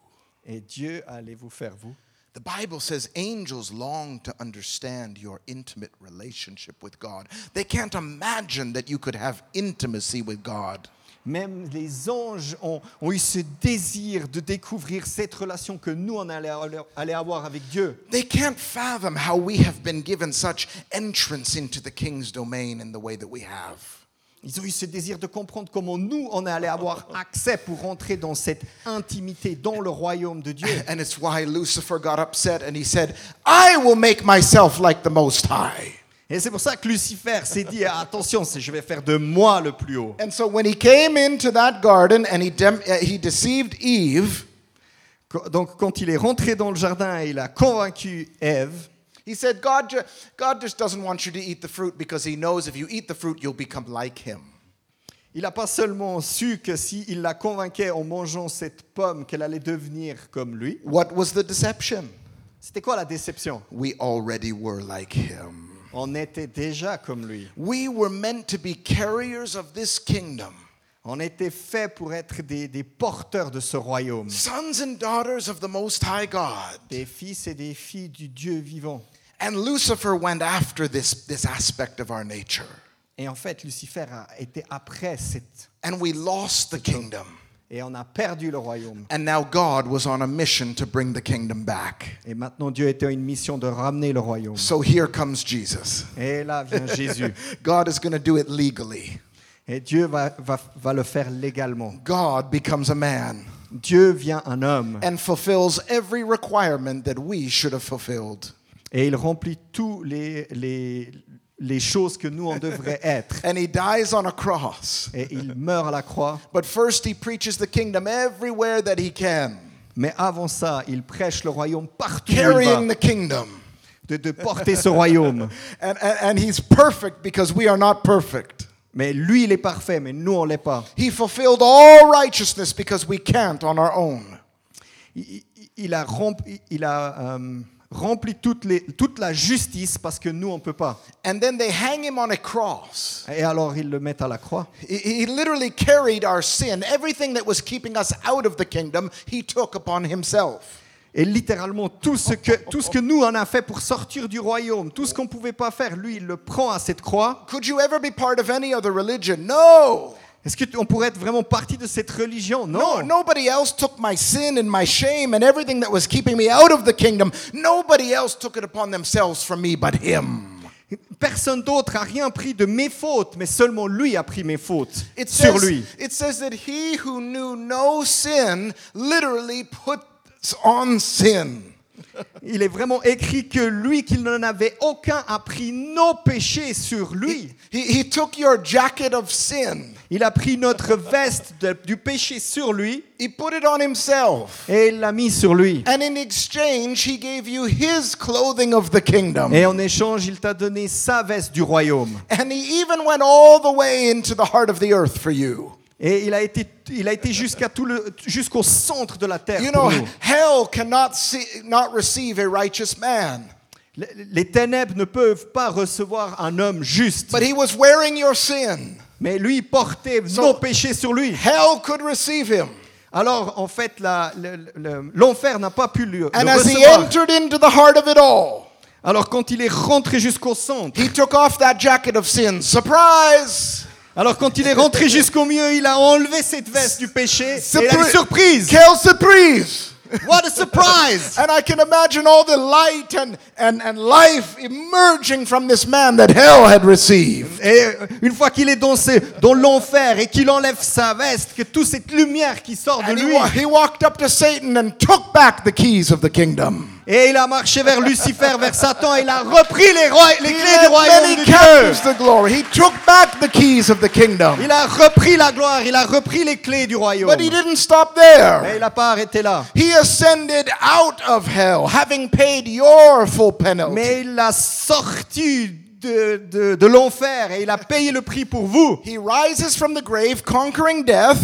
Et Dieu allait vous faire vous. The Bible says angels long to understand your intimate relationship with God. They can't imagine that you could have intimacy with God. Même les anges ont, ont eu ce désir de découvrir cette relation que nous, on allait, allait avoir avec Dieu. They can't fathom how we have been given such entrance into the king's domain in the way that we have. Ils ont eu ce désir de comprendre comment nous, on allait avoir accès pour rentrer dans cette intimité, dans le royaume de Dieu. And it's why Lucifer got upset and he said, I will make myself like the Most High. Et c'est pour ça que Lucifer s'est dit, attention, je vais faire de moi le plus haut. And so when he came into that garden and he, uh, he deceived Eve, Donc quand il est rentré dans le jardin et il a convaincu Ève, he said, God, God just doesn't want you to eat the fruit because he knows if you eat the fruit, you'll become like him. il n'a pas seulement su que s'il la convainquait en mangeant cette pomme qu'elle allait devenir comme lui. What was the deception? C'était quoi la déception? We already were like him. On était déjà comme lui. We were meant to be carriers of this kingdom, On était fait pour être des, des porteurs de ce royaume, sons and daughters of the Most High God. des fils et des filles du Dieu vivant. And Lucifer went after this, this aspect of our nature. Et en fait, Lucifer a été après cette... And we lost the kingdom. Et on a perdu le royaume. And now God was on a mission to bring the kingdom back. Et maintenant, Dieu était une mission de ramener le royaume. So here comes Jesus. Et là vient Jésus. God is going to do it legally. Et Dieu va, va, va le faire légalement. God becomes a man Dieu vient un homme. and fulfills every requirement that we should have fulfilled. Et il remplit tous les, les, les choses que nous, on devrait être. And he dies on a cross. Et il meurt à la croix. But first, he preaches the kingdom everywhere that he can, Mais avant ça, il prêche le royaume partout où il carrying va. the kingdom. De, de porter ce royaume. And, and, and he's perfect because we are not perfect. Mais lui, il est parfait, mais nous, on ne l'est pas. He fulfilled all righteousness because we can't on our own. Il, il- a, rempli, il a euh, rempli toutes les, toute la justice parce que nous, on ne peut pas. And then they hang him on a cross. Et alors, ils le mettent à la croix. He, he literally carried our sin. Everything that was keeping us out of the kingdom, he took upon himself. Et littéralement, tout ce, que, tout ce que nous, on a fait pour sortir du royaume, tout ce qu'on ne pouvait pas faire, lui, il le prend à cette croix. Could you ever be part of any other religion? No. Est-ce qu'on pourrait être vraiment partie de cette religion? No, Non. nobody else took my sin and my shame and everything that was keeping me out of the kingdom. Nobody else took it upon themselves from me but him. Personne d'autre a rien pris de mes fautes, mais seulement lui a pris mes fautes It sur says, lui. it says that he who knew no sin literally puts on sin. Il est vraiment écrit que lui, qu'il n'en avait aucun, a pris nos péchés sur lui. He, he took your jacket of sin, Il a pris notre veste de- du péché sur lui he put it on himself. et il l'a mis sur lui. And in exchange, he gave you his clothing of the kingdom. Et en échange, il t'a donné sa veste du royaume. And he even went all the way into the heart of the earth for you. Et il a été, il a été jusqu'à tout le, jusqu'au centre de la terre. You pour know, nous. hell cannot see, not receive a righteous man. Les ténèbres ne peuvent pas recevoir un homme juste. But he was wearing your sin. Mais lui, il portait So- nos péchés sur lui. Hell could receive him. Alors, en fait, la- le- le- l'enfer n'a pas pu le, le And as he recevoir. entered into the heart of it all, Alors, quand il est rentré jusqu'au centre, he took off that jacket of sin. Surprise! alors quand il est rentré jusqu'au milieu, il a enlevé cette veste du péché. Et il a une Surpri- surprise. Quelle surprise! What a surprise! And I can imagine all the light and, and, and life emerging from this man that hell had received. Et euh, une fois qu'il est dans, dans l'enfer et qu'il enlève sa veste, que toute cette lumière qui sort de And lui, wa- he walked up to Satan and took back the keys of the kingdom. Et il a marché vers Lucifer, vers Satan, et il a repris les, roi- les clés du royaume de Dieu. to glory. He took back the keys of the kingdom. Il a repris la gloire, il a repris les clés du royaume. But he didn't stop Mais there. il n'a pas arrêté là. He ascended out of hell, having paid your full penalty. Mais il l'a sorti de, de, de l'enfer et il a payé le prix pour vous. He rises from the grave, conquering death,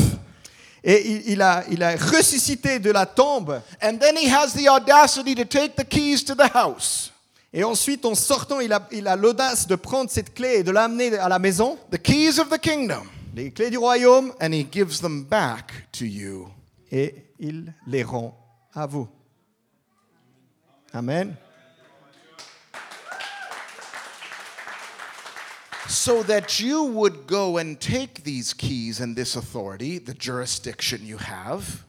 Et il, il a, il a ressuscité de la tombe. and then he has the audacity to take the keys to the house. Et ensuite, en sortant, il a il a l'audace de prendre cette clé et de l'amener à la maison, the keys of the kingdom, les clés du royaume, and he gives them back to you. et il les rend à vous. Amen. So that you would go and take these keys and this authority, the jurisdiction you have,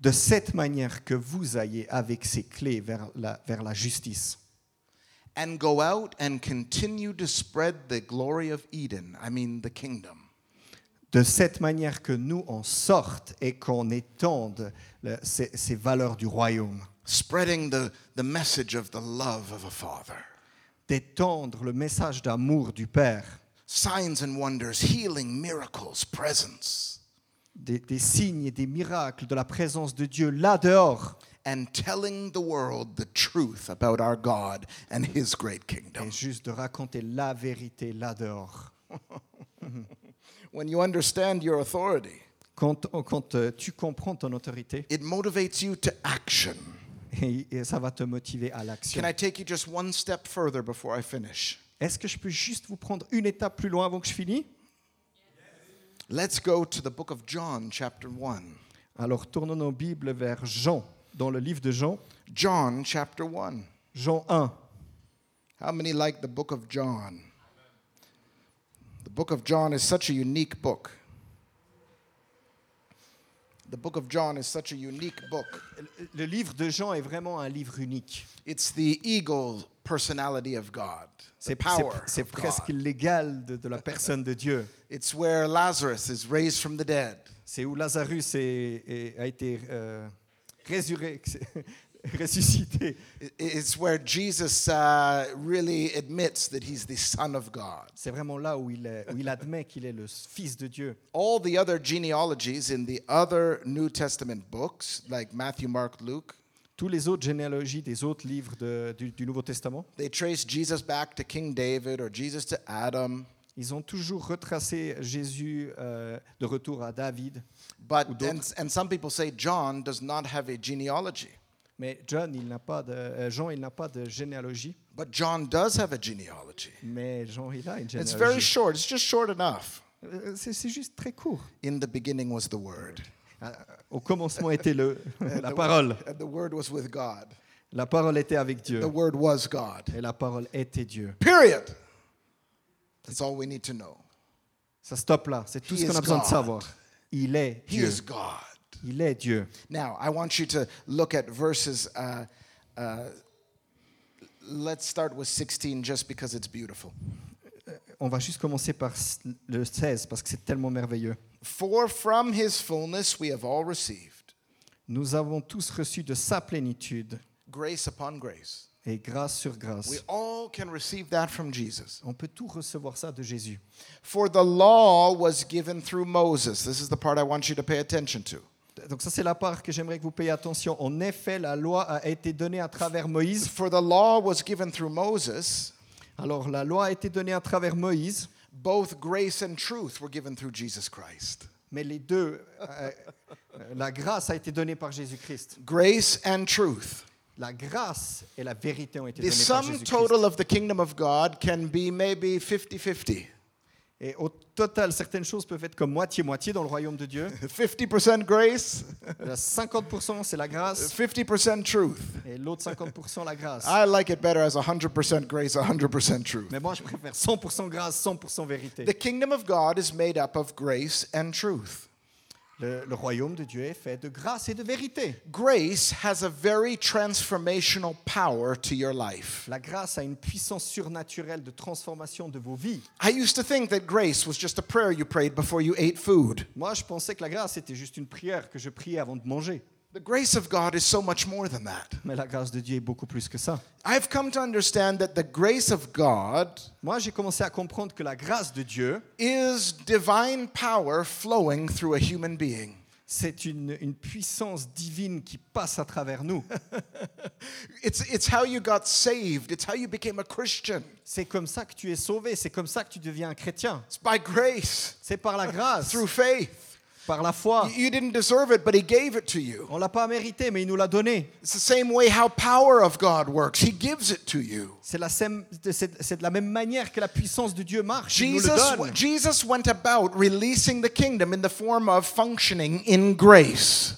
De cette manière que vous ayez avec ces clés vers la, vers la justice. and go out and continue to spread the glory of Eden, I mean the kingdom. De cette manière que nous en sorte et qu'on étende le- ces, ces valeurs du royaume. Spreading the, the message of the love of a father. D'étendre le message d'amour du Père. Signs and wonders, healing, miracles, presence, Des, des signes et des miracles de la présence de Dieu là dehors. and telling the world the truth about our God and his great kingdom. Et juste de raconter la vérité là dehors. When you understand your authority, Quand, quand euh, tu comprends ton autorité, it motivates you to action. et, et ça va te motiver à l'action. Can I take you just one step further before I finish? Est-ce que je peux juste vous prendre une étape plus loin avant que je finisse Let's go to the book of John, chapter 1. Alors tournons nos Bibles vers Jean, dans le livre de Jean, John, chapter 1. Jean 1. How many like the book of John? The book of John is such a unique book. The book of John is such a unique book. Le livre de Jean est vraiment un livre unique. It's the ego personality of God, C'est presque l'égal de, de la personne de Dieu. It's where Lazarus is raised from the dead. C'est où Lazarus est- est- a été euh, résurré- ressuscité. It's where Jesus uh, really admits that he's the Son of God. C'est vraiment là où il, est- où il admet qu'il est le Fils de Dieu. All the other genealogies in the other New Testament books, like Matthew, Mark, Luke, Tous les autres généalogies des autres livres de- du, du Nouveau Testament, they trace Jesus back to King David or Jesus to Adam. ils ont toujours retracé Jésus euh, de retour à David. But Ou and, and some people say John does not have a genealogy, Mais John, il n'a pas de, euh, Jean, il n'a pas de généalogie. but John does have a genealogy. Mais Jean, il a une It's very généalogie. short. It's just short enough. Euh, C'est juste très court. In the beginning was the Word. Euh, Au commencement était le, la the- parole. And the Word was with God. La parole était avec Dieu. The Word was God. Et la parole était Dieu. Period. That's all we need to know. Ça stoppe là. C'est tout He ce qu'on a besoin de God. savoir. Il est He Dieu. is God. Il est Dieu. Now, I want you to look at verses. Uh, uh, let's start with 16 just because it's beautiful. On va juste commencer par le 16 parce que c'est tellement merveilleux. For from his fullness we have all received Nous avons tous reçu de sa plénitude grace upon grace. et grâce sur grâce. We all can receive that from Jesus. On peut tout recevoir ça de Jésus. For the law was given through Moses. This is the part I want you to pay attention to. Donc ça c'est la part que j'aimerais que vous payiez attention. En effet, la loi a été donnée à travers Moïse. For the law was given through Moses, Alors la loi a été donnée à travers Moïse, both grace and truth were given through Jesus Christ. mais les deux, euh, la grâce a été donnée par Jésus-Christ. Grace and truth. La grâce et la vérité ont été The données par sum Jésus-Christ. total of the kingdom of God can be maybe 50 50. Et au total, certaines choses peuvent être comme moitié-moitié dans le royaume de Dieu. 50% grace, Euh, 50% c'est la grâce 50% truth. et l'autre 50% la grâce. I like it better as 100% grace, 100% truth. Mais moi, je préfère 100% grâce, 100% vérité. The kingdom of God is made up of grace and truth. Le, le royaume de Dieu est fait de grâce et de vérité. Grace has a very transformational power to your life. La grâce a une puissance surnaturelle de transformation de vos vies. I used to think that grace was just a prayer you prayed before you ate food. Moi, je pensais que la grâce était juste une prière que je priais avant de manger. The grace of God is so much more than that. Mais la grâce de Dieu est beaucoup plus que ça. I've come to understand that the grace of God Moi, j'ai commencé à comprendre que la grâce de Dieu, is divine power flowing through a human being. c'est une, une puissance divine qui passe à travers nous. It's, it's how you got saved, it's how you became a Christian. C'est comme ça que tu es sauvé, c'est comme ça que tu deviens un chrétien. It's by grace, C'est par la grâce, through faith. Par la foi. You didn't deserve it, but He gave it to you. On l'a pas mérité, mais il nous l'a donné. It's the same way how power of God works. He gives it to you. C'est la c'est de la même manière que la puissance de Dieu marche. Il nous le Jesus, donne. Jesus went about releasing the kingdom in the form of functioning in grace.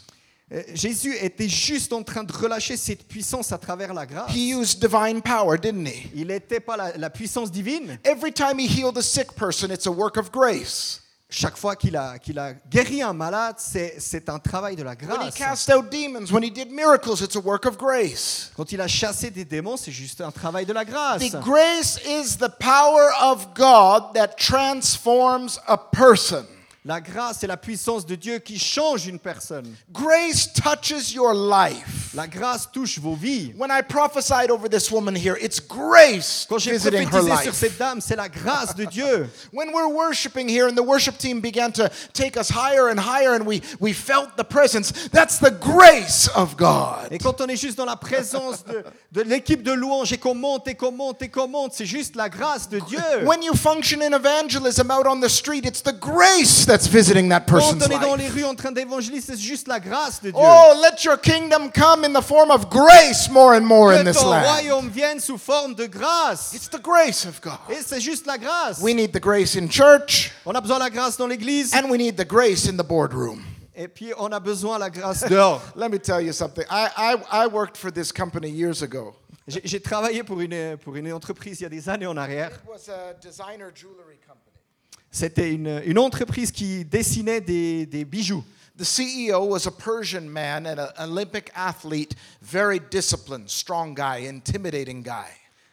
Euh, Jésus était juste en train de relâcher cette puissance à travers la grâce. He used divine power, didn't he? Il n'était pas la, la puissance divine. Every time he healed a sick person, it's a work of grace. Chaque fois qu'il a, qu'il a guéri un malade, c'est un travail de la grâce. cast out demons, when he did miracles, it's a work of grace. Quand il a chassé des démons, c'est juste un travail de la grâce. The grace is the power of God that transforms a person. La grâce est la puissance de Dieu qui change une personne. Grace touches your life. La grâce touche vos vies. When I prophesied over this woman here, it's grace Quand j'ai prophétisé sur cette dame, c'est la grâce de Dieu. When we're worshiping here and the worship team began to take us higher and higher and we, we felt the presence, that's the grace of God. Et quand on est juste dans la présence de, de l'équipe de louange et qu'on monte et qu'on monte et qu'on monte, c'est juste la grâce de Dieu. When you function in evangelism out on the street, it's the grace that's visiting that Quand person's on est dans les life. rues en train d'évangéliser, c'est juste la grâce de Dieu. Oh, let your kingdom come in the form of grace more and more in que this ton land. royaume vienne sous forme de grâce. It's the grace of God. Et c'est juste la grâce. We need the grace in church On a besoin de la grâce dans l'église and we need the grace in the boardroom. et puis on a besoin de la grâce dehors. Let me tell you something. I, I, I worked for this company years ago. J'ai j'ai travaillé pour une, pour une entreprise il y a des années en arrière. It was a designer jewelry company. C'était une, une entreprise qui dessinait des, des bijoux. The CEO was a Persian man and an Olympic athlete, very disciplined, strong guy, intimidating guy.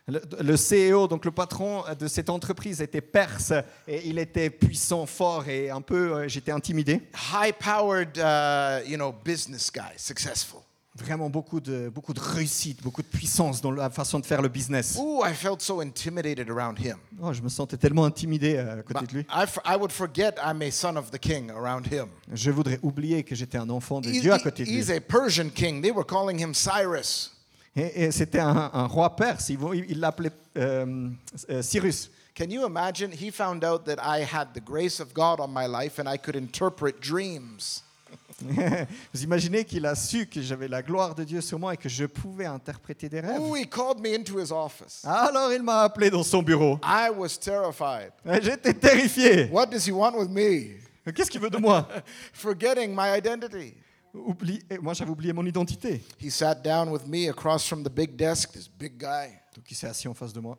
Le, le CEO, donc le patron de cette entreprise, était perse et il était puissant, fort et un peu, euh, j'étais intimidé. High-powered, uh, you know, business guy, successful. Vraiment beaucoup de, beaucoup de réussite, beaucoup de puissance dans la façon de faire le business. Ooh, I felt so intimidated around him. Oh, je me sentais tellement intimidé euh, à côté But de lui. I, I would forget I'm a son of the king around him. Je voudrais oublier que j'étais un enfant de He- Dieu à côté de lui. he's a Persian king. They were calling him Cyrus. Et, et c'était un, un roi perse, il il l'appelait euh, euh, Cyrus. Can you imagine? He found out that I had the grace of God on my life and I could interpret dreams. Vous imaginez qu'il a su que j'avais la gloire de Dieu sur moi et que je pouvais interpréter des rêves. Ooh, he called me into his office. Alors il m'a appelé dans son bureau. I was terrified. Et J'étais terrifié. What does he want with me? Qu'est-ce qu'il veut de moi? Forgetting my identity. Oublie- et Moi j'avais oublié mon identité. He sat down with me across from the big desk, this big guy, Donc il s'est assis en face de moi.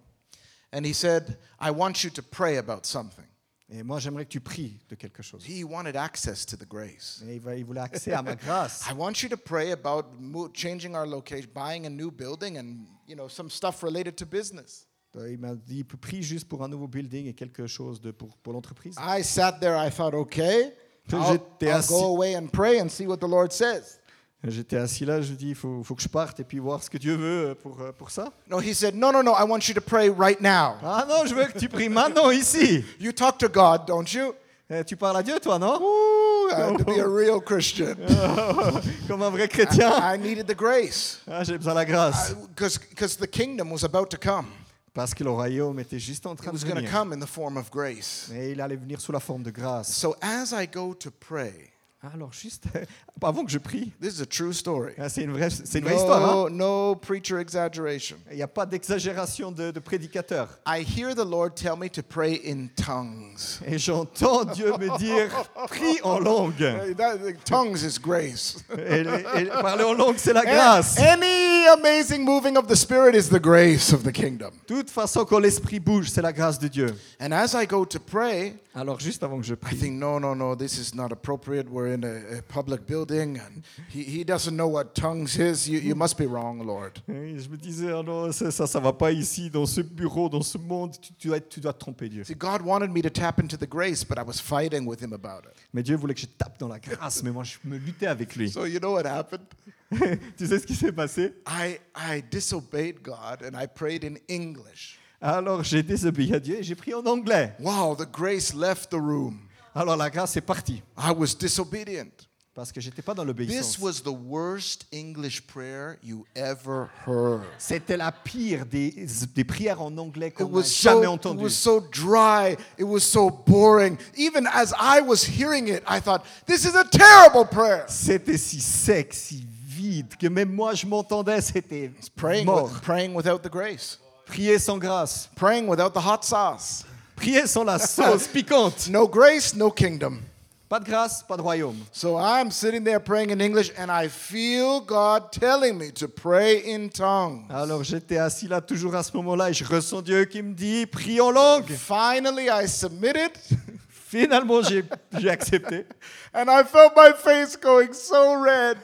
and he said, I want you to pray about something. Et moi j'aimerais que tu pries de quelque chose. He wanted access to the grace. Et il va- il voulait accès à ma grâce. I want you to pray about mo- changing our location, buying a new building, and you know some stuff related to business. Euh, Il m'a dit prie juste pour un nouveau building et quelque chose de, pour, pour l'entreprise. I sat there. I thought, okay, I'll, J'étais I'll assis. go away and pray and see what the Lord says. J'étais assis là, je dis il faut, faut que je parte et puis voir ce que Dieu veut pour, euh, pour ça. No, he said, no, no, no. I want you to pray right now. Ah non, je veux que tu pries maintenant ici. You talk to God, don't you? Eh, tu parles à Dieu toi, non? Ooh, I had to be a real Christian. Comme un vrai chrétien. I needed the grace Ah, J'ai besoin de la grâce. because the kingdom was about to come. Parce que le royaume était juste en It train de was going to venir. come in the form of grace. Et il allait venir sous la forme de grâce. So as I go to pray, Alors juste avant que je prie, This is a true story. hein, c'est une vraie, c'est une vraie histoire. hein? No, no preacher exaggeration. Il n'y a pas d'exagération de, de prédicateur. I hear the Lord tell me to pray in tongues. Et j'entends Dieu me dire prie en langue. That- tongues is grace. Et, et parler en langue, c'est la grâce. Any amazing moving of the Spirit is the grace of the kingdom. Toute façon, quand l'esprit bouge, c'est la grâce de Dieu. And as I go to pray, Alors juste avant que je I prie, think, no, no, no, this is not appropriate. We're in a, a public building, and he, he doesn't know what tongues is. You, you must be wrong, Lord. Et je me disais, ah non, ça, ça, ça va pas ici, dans ce bureau, dans ce monde. Tu, tu dois, tu dois te tromper, Dieu. See, God wanted me to tap into the grace, but I was fighting with him about it. Mais Dieu voulait que je tape dans la grâce, mais moi, je me luttais avec lui. So you know what happened? tu sais ce qui s'est passé I, I disobeyed God and I prayed in English. Alors j'ai désobéi à Dieu et j'ai pris en anglais. Wow, the grace left the room. Alors la grâce est partie I was disobedient. parce que j'étais pas dans This l'obéissance. was the worst English prayer you ever heard. C'était la pire des, des prières en anglais It qu'on n'a jamais so, it entendues. was so dry. It was so boring. Even as I was hearing it, I thought, this is a terrible prayer. C'était si sec, si vide que même moi je m'entendais, c'était Praying, with- praying without the grace, Prier sans grâce, praying without the hot sauce. Prier sans la sauce piquante. No grace, no kingdom. Pas de grâce, pas de royaume. So I'm sitting there praying in English, and I feel God telling me to pray in tongues. Alors j'étais assis là toujours à ce moment-là et je ressens Dieu qui me dit prie en langue. Finally, I submitted, Finalement j'ai accepté and I felt my face going so red.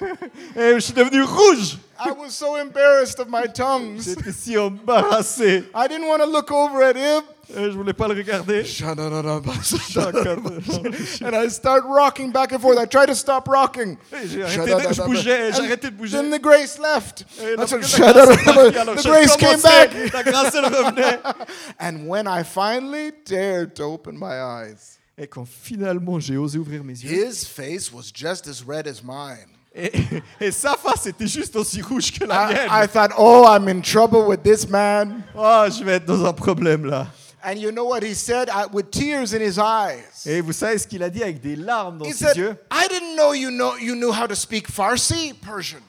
et je suis devenu rouge. I was so embarrassed of my tongues. J'étais si embarrassé. I didn't want to look over at him. Je voulais pas le regarder. and I start rocking back and forth. I try to stop rocking. Et j'ai arrêté de- je bougeais, j'ai And arrêté de bouger. Then the grace left. That's the grace came back. La grâce elle revenait. And when I finally dared to open my eyes, Et quand finalement j'ai osé ouvrir mes yeux, his face was just as red as mine. et, et sa face était juste aussi rouge que la I, I mienne. thought, oh, I'm in trouble with this man. Oh, je vais être dans un problème là. And you know what he said? I, with tears in his eyes? Et vous savez ce qu'il a dit avec des larmes dans He ses said, yeux? I didn't know you know you knew how to speak Farsi, Persian.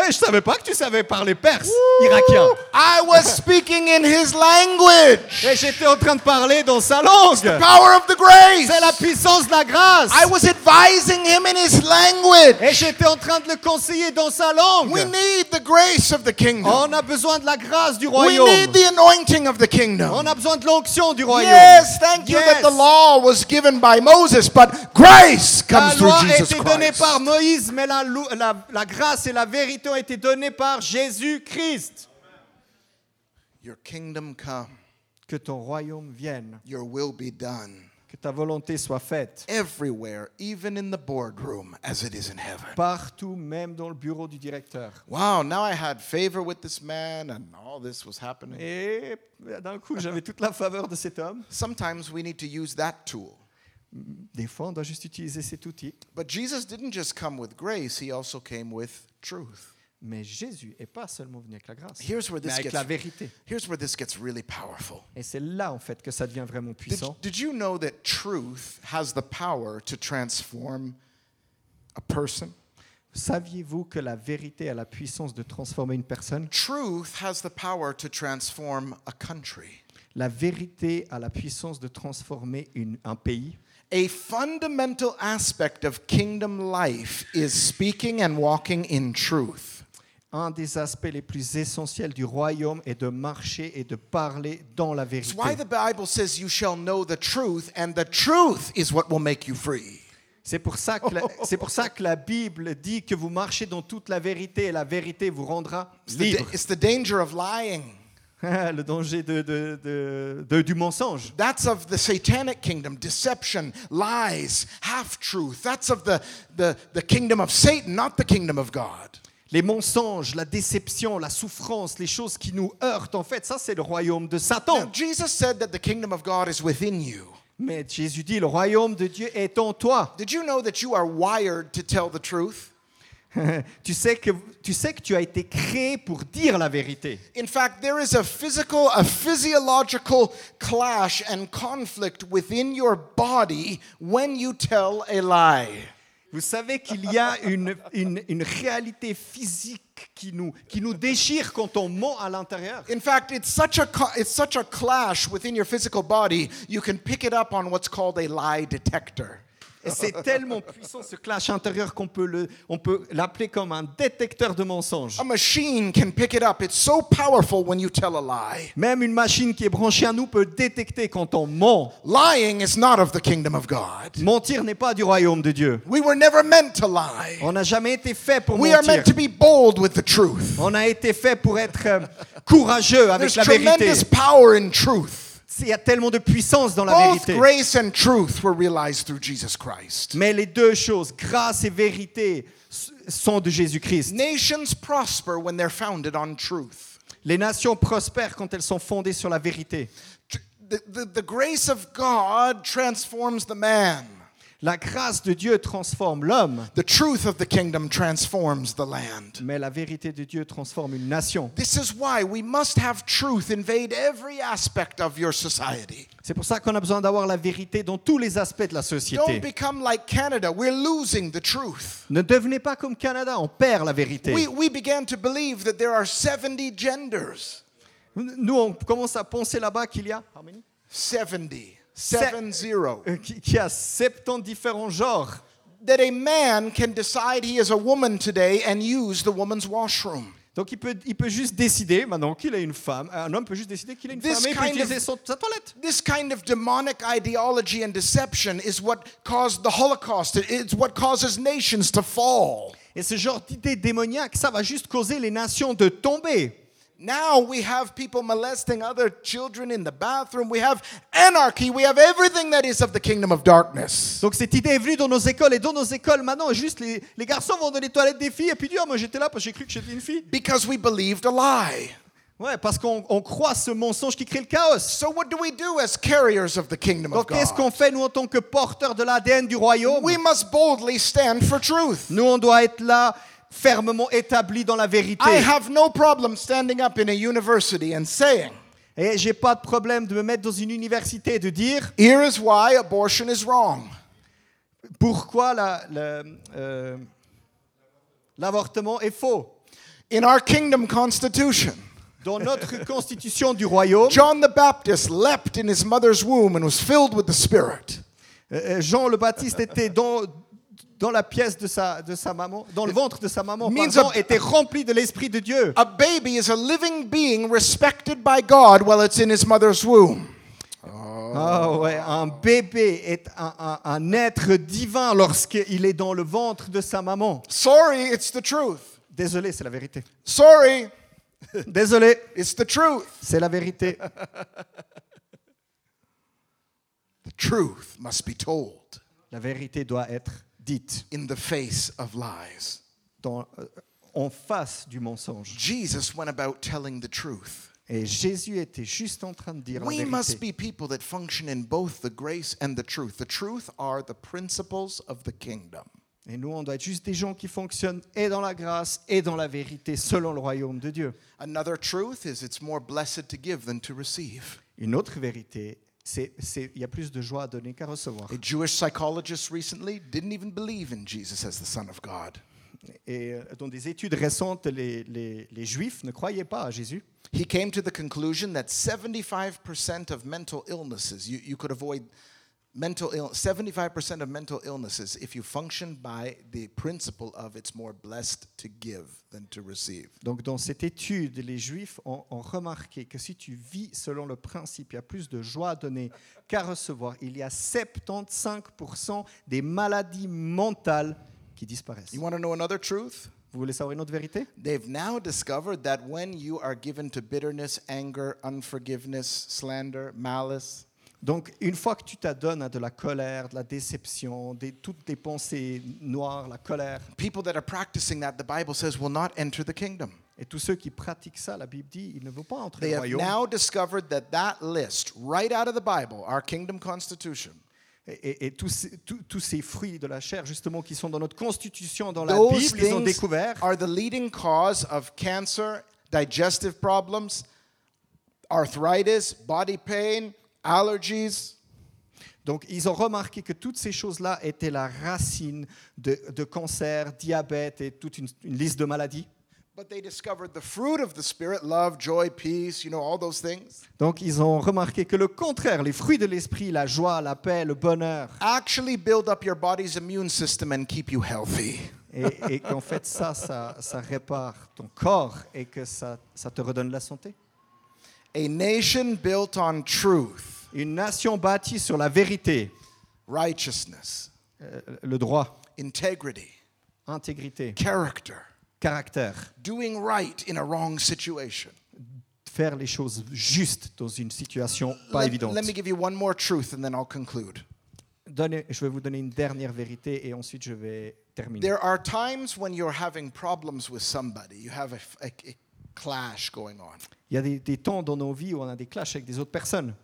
Eh, Je savais pas que tu savais parler perse, irakien. I was speaking in his language. Et j'étais en train de parler dans sa langue. Power of the grace. C'est la puissance de la grâce. I was advising him in his language. Et j'étais en train de le conseiller dans sa langue. We need the grace of the kingdom. On a besoin de la grâce du We royaume. need the anointing of the kingdom. On a besoin de l'onction du royaume. Yes, thank you Yes. that the law was given by Moses, but grace La comes through loi a Jesus été donnée Christ. par Moïse, mais la, la- la grâce et la vérité ont été données par Jésus-Christ. Your kingdom come, Que ton royaume vienne, your will be done que ta volonté soit faite everywhere, even in the boardroom, as it is in heaven. partout, même dans le bureau du directeur. Wow, now I had favor with this man and all this was happening. Et d'un coup, j'avais toute la faveur de cet homme. Sometimes we need to use that tool. Des fois, on doit juste utiliser cet outil. But Jesus didn't just come with grace, he also came with truth. Mais Jésus n'est pas seulement venu avec la grâce, Here's where mais this avec gets la vérité. Here's where this gets really powerful. Et c'est là, en fait, que ça devient vraiment Did, puissant. did you know that truth has the power to transform a person? Saviez-vous que la vérité a la puissance de transformer une personne? Truth has the power to transform a country. La vérité a la puissance de transformer une- un pays. A fundamental aspect of kingdom life is speaking and walking in truth. Un des aspects les plus essentiels du royaume est de marcher et de parler dans la vérité. why the Bible says you shall know the truth, and the truth is what will make you free. C'est pour, ça que la- c'est pour ça que la Bible dit que vous marchez dans toute la vérité et la vérité vous rendra libre. it's the danger of lying. Le danger de- de- de- de- du mensonge. That's of the satanic kingdom, deception, lies, half truth. That's of the, the, the kingdom of Satan, not the kingdom of God. Les mensonges, la déception, la souffrance, les choses qui nous heurtent, en fait, ça c'est le royaume de Now, Satan. Jesus said that the kingdom of God is within you. Mais Jésus dit, le royaume de Dieu est en toi. Did you know that you are wired to tell the truth? tu, sais que, tu sais que tu as été créé pour dire la vérité. In fact, there is a physical, a physiological clash and conflict within your body when you tell a lie. Vous savez qu'il y a une, une, une réalité physique qui nous, qui nous déchire quand on ment à l'intérieur. In fact, it's such a it's such a clash within your physical body. You can pick it up on what's called a lie detector. C'est tellement puissant ce clash intérieur qu'on peut le- on peut l'appeler comme un détecteur de mensonges. A machine can pick it up. It's so powerful when you tell a lie. Même une machine qui est branchée à nous peut détecter quand on ment. Lying is not of the kingdom of God. Mentir n'est pas du royaume de Dieu. We were never meant to lie. On n'a jamais été fait pour We are mentir. meant to be bold with the truth. On a été fait pour être euh, courageux avec There's la vérité. tremendous power in truth. Il y a tellement de puissance dans la Both vérité. grace and truth were realized through Jesus Christ. Mais les deux choses, grâce et vérité, sont de Jésus-Christ. Nations prosper when they're founded on truth. Les nations prospèrent quand elles sont fondées sur la vérité. Tr- The, the, the grace of God transforms the man. La grâce de Dieu transforme l'homme, The truth of the kingdom transforms the land. mais la vérité de Dieu transforme une nation. This is why we must have truth invade every aspect of your society. C'est pour ça qu'on a besoin d'avoir la vérité dans tous les aspects de la Don't société. become like Canada. We're losing the truth. Ne devenez pas comme Canada, on perd la vérité. We, we began to believe that there are 70 genders. Nous, on commence à penser là-bas qu'il y a, 70. 7-0. euh, qu'il qu'il y a 70 différents genres. That a man can decide he is a woman today and use the woman's washroom. Donc il peut, il peut juste décider maintenant qu'il est une femme. Un homme peut juste décider qu'il est une This femme et peut kind utiliser of- son- sa toilette. This kind of demonic ideology and deception is what caused the Holocaust. It- It's what causes nations to fall. Et ce genre d'idée démoniaque, ça va juste causer les nations de tomber. Now we have people molesting other children in the bathroom. We have anarchy. We have everything that is of the kingdom of darkness. Donc cette idée est venue dans nos écoles et dans nos écoles maintenant, juste les, les garçons vont dans les toilettes des filles et puis dire Ah, moi j'étais là parce que j'ai cru que j'étais une fille. Because we believed a lie. Ouais, parce qu'on on croit ce mensonge qui crée le chaos. So what do we do as carriers of the kingdom of Donc qu'est-ce qu'on fait nous en tant que porteurs de l'ADN du royaume We must boldly stand for truth. Nous on doit être là fermement établis dans la vérité. I have no problem standing up in a university and saying, Et j'ai pas de problème de me mettre dans une université et de dire here is why abortion is wrong. pourquoi la- la- euh, l'avortement est faux. In our kingdom constitution, Dans notre constitution du royaume, John the Baptist leapt in his mother's womb and was filled with the Spirit. euh, Jean le Baptiste était dans, dans la pièce de sa, de sa maman, dans le ventre de sa maman, Means pardon, a- était rempli de l'Esprit de Dieu. A baby is a living being respected by God while it's in his mother's womb. Ah ouais, un bébé est un, un- un être divin lorsqu'il est dans le ventre de sa maman. Sorry, it's the truth. Désolé, c'est la vérité. Sorry, Désolé, it's the truth. c'est la vérité. The truth must be told La vérité doit être dite in the face of lies. dans, euh, en face du mensonge. Jesus went about telling the truth. Et Jésus était juste en train de dire la We must vérité. be people that function in both the grace and the truth. The truth are the principles of the kingdom. Et nous, on doit être juste des gens qui fonctionnent et dans la grâce et dans la vérité selon le royaume de Dieu. Another truth is it's more blessed to give than to receive. Une autre vérité, il y a plus de joie à donner qu'à recevoir. A Jewish psychologist recently didn't even believe in Jesus as the Son of God. Et euh, dans des études récentes, les, les- les Juifs ne croyaient pas à Jésus. He came to the conclusion that 75% of mental illnesses, you, you could avoid mental ill 75% of mental illnesses if you function by the principle of it's more blessed to give than to receive. Donc dans cette étude, les Juifs ont, ont remarqué que si tu vis selon le principe, il y a plus de joie à donner qu'à recevoir. Il y a 75% des maladies mentales qui disparaissent. You want to know another truth? Vous voulez savoir une autre vérité? They've now discovered that when you are given to bitterness, anger, unforgiveness, slander, malice, Donc, une fois que tu t'adonnes à de la colère, de la déception, des, toutes les pensées noires, la colère, people that are practicing that, the Bible says, will not enter the kingdom. et tous ceux qui pratiquent ça, la Bible dit, ils ne vont pas entrer They au have royaume. now discovered that that list, right out of the Bible, our kingdom constitution, Et, et- et tous, ces, tous- tous ces fruits de la chair, justement, qui sont dans notre constitution, dans la those Bible, ils ont découvert. are the leading cause of cancer, digestive problems, arthritis, body pain, allergies. Donc ils ont remarqué que toutes ces choses-là étaient la racine de, de cancer, diabète et toute une, une liste de maladies. But they discovered the fruit of the Spirit love, joy, peace, you know, all those things Donc ils ont remarqué que le contraire, les fruits de l'esprit, la joie, la paix, le bonheur, actually build up your body's immune system and keep you healthy. et, et qu'en fait ça, ça, ça répare ton corps et que ça, ça te redonne la santé. A nation built on truth, Une nation bâtie sur la vérité, righteousness, euh, le droit, integrity, intégrité, character, caractère, doing right in a wrong situation. faire les choses justes dans une situation pas Let, évidente. let me give you one more truth and then I'll conclude. Donnez- je vais vous donner une dernière vérité et ensuite je vais terminer. There are times when you're having problems with somebody, you have a, f- a- a clash going on. Il y a des, des temps dans nos vies où on a des clashs avec des autres personnes.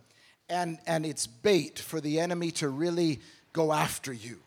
And, and it's bait for the enemy to really go after you.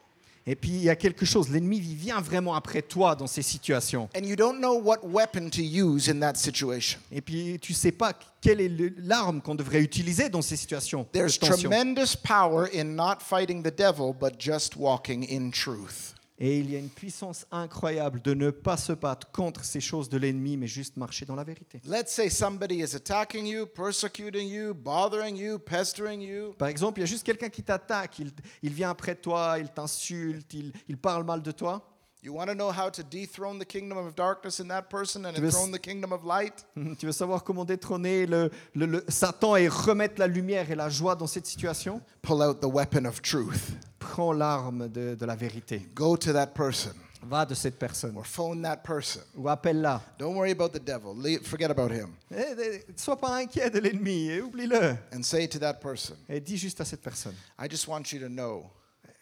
Et puis il y a quelque chose, l'ennemi vient vraiment après toi dans ces situations. And you don't know what weapon to use in that situation. Et puis tu sais pas quelle est le- l'arme qu'on devrait utiliser dans ces situations de There's tension. tremendous power in not fighting the devil, but just walking in truth. Et il y a une puissance incroyable de ne pas se battre contre ces choses de l'ennemi, mais juste marcher dans la vérité. Let's say somebody is attacking you, persecuting you, bothering you, pestering you. Par exemple, il y a juste quelqu'un qui t'attaque, il, il vient après toi, il t'insulte, il, il parle mal de toi. You want to know how to dethrone the kingdom of darkness in that person and Tu veux s- enthrone the kingdom of light? Tu veux savoir comment détrôner le, le- le Satan et remettre la lumière et la joie dans cette situation? Pull out the weapon of truth. Prends l'arme de, de la vérité. Go to that person Va de cette personne or phone that person. ou appelle-la. Don't worry about the devil. Leave, forget about him. Eh, eh, Sois pas inquiet de l'ennemi, oublie-le. And say to that person, Et dis juste à cette personne, I just want you to know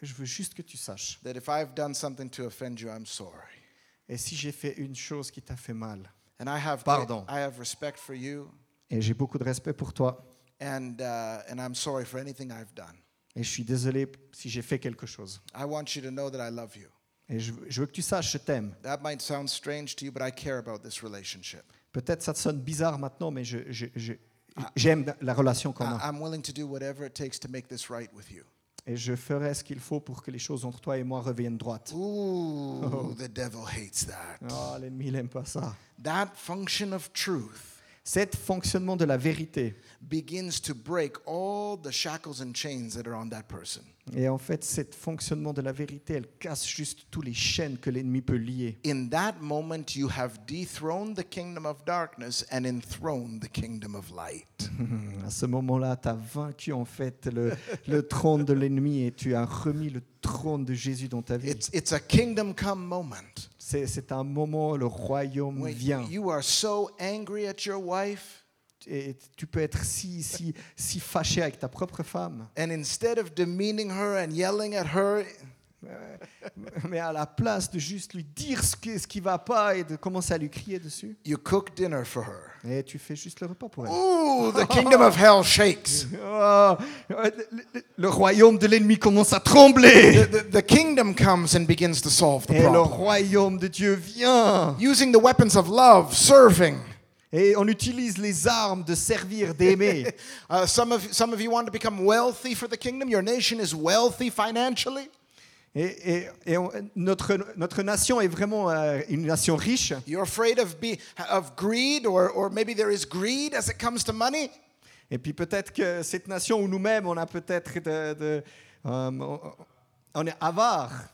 je veux juste que tu saches. that if I've done something to offend you, I'm sorry. Et si j'ai fait une chose qui t'a fait mal, And I have Pardon. I have respect for you, et j'ai beaucoup de respect pour toi, and uh, and I'm sorry for anything I've done. Et je suis désolé si j'ai fait quelque chose. I want you to know that I love you. Et je, je veux que tu saches, je t'aime. That might sound strange to you, but I care about this relationship. Peut-être ça te sonne bizarre maintenant, mais je- je- je- j'aime la relation qu'on a. I'm willing to do whatever it takes to make this right with you. Et je ferai ce qu'il faut pour que les choses entre toi et moi reviennent droites. Ooh, the devil hates that. Oh, l'ennemi, n'aime pas ça. That function of truth Cet fonctionnement de la vérité, begins to break all the shackles and chains that are on that person. et en fait, cet fonctionnement de la vérité, elle casse juste tous les chaînes que l'ennemi peut lier. In that moment, you have dethroned the kingdom of darkness and enthroned the kingdom of light. À ce moment-là, tu as vaincu en fait le, le trône de l'ennemi et tu as remis le trône de Jésus dans ta vie. It's, it's a kingdom come moment. C'est un moment où le royaume When vient. you are so angry at your wife, Et tu peux être si, si, si fâché avec ta propre femme. and instead of demeaning her and yelling at her, Mais à la place de juste lui dire ce qui ce qui va pas et de commencer à lui crier dessus, you cook dinner for her. et tu fais juste le repas pour elle. Ooh, the kingdom of hell shakes. Oh, le, le- le royaume de l'ennemi commence à trembler. The, the, the kingdom comes and begins to solve the Et le problem. royaume de Dieu vient. Using the weapons of love, serving. Et on utilise les armes de servir, d'aimer. Uh, some, of, some of you want to become wealthy for the kingdom? Your nation is wealthy financially? Et, et- et on- notre, notre nation est vraiment euh, une nation riche. You're afraid of, be, of greed, or, or maybe there is greed as it comes to money? Et puis peut-être que cette nation où nous-mêmes, on a peut-être de... de- euh, on- on est avare.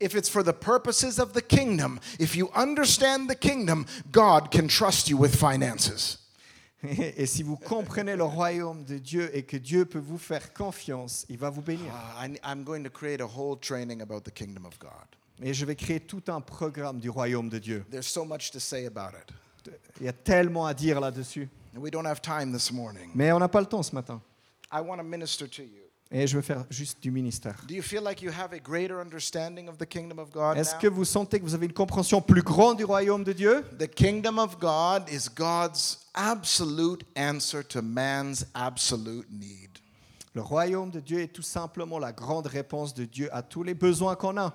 If it's for the purposes of the kingdom, if you understand the kingdom, God can trust you with finances. Et, si vous comprenez le royaume de Dieu et que Dieu peut vous faire confiance, il va vous bénir. Uh, I, I'm going to create a whole training about the kingdom of God. Et je vais créer tout un programme du royaume de Dieu. There's so much to say about it. Il y a tellement à dire là-dessus. We don't have time this morning. Mais on n'a pas le temps ce matin. I want to minister to you. Et je veux faire juste du ministère. Do you feel like you have a greater understanding of the kingdom of God Est-ce que vous sentez que vous avez une compréhension plus grande du royaume de Dieu? The kingdom of God is God's absolute answer to man's absolute need. Le royaume de Dieu est tout simplement la grande réponse de Dieu à tous les besoins qu'on a.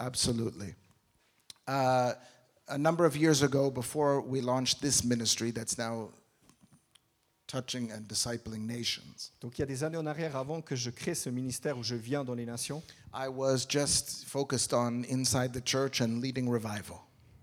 Absolutely. Uh, a number of years ago, before we launched this ministry that's now touching and discipling nations, Donc il y a des années en arrière, avant que je crée ce ministère où je viens dans les nations, I was just focused on inside the church and leading revival.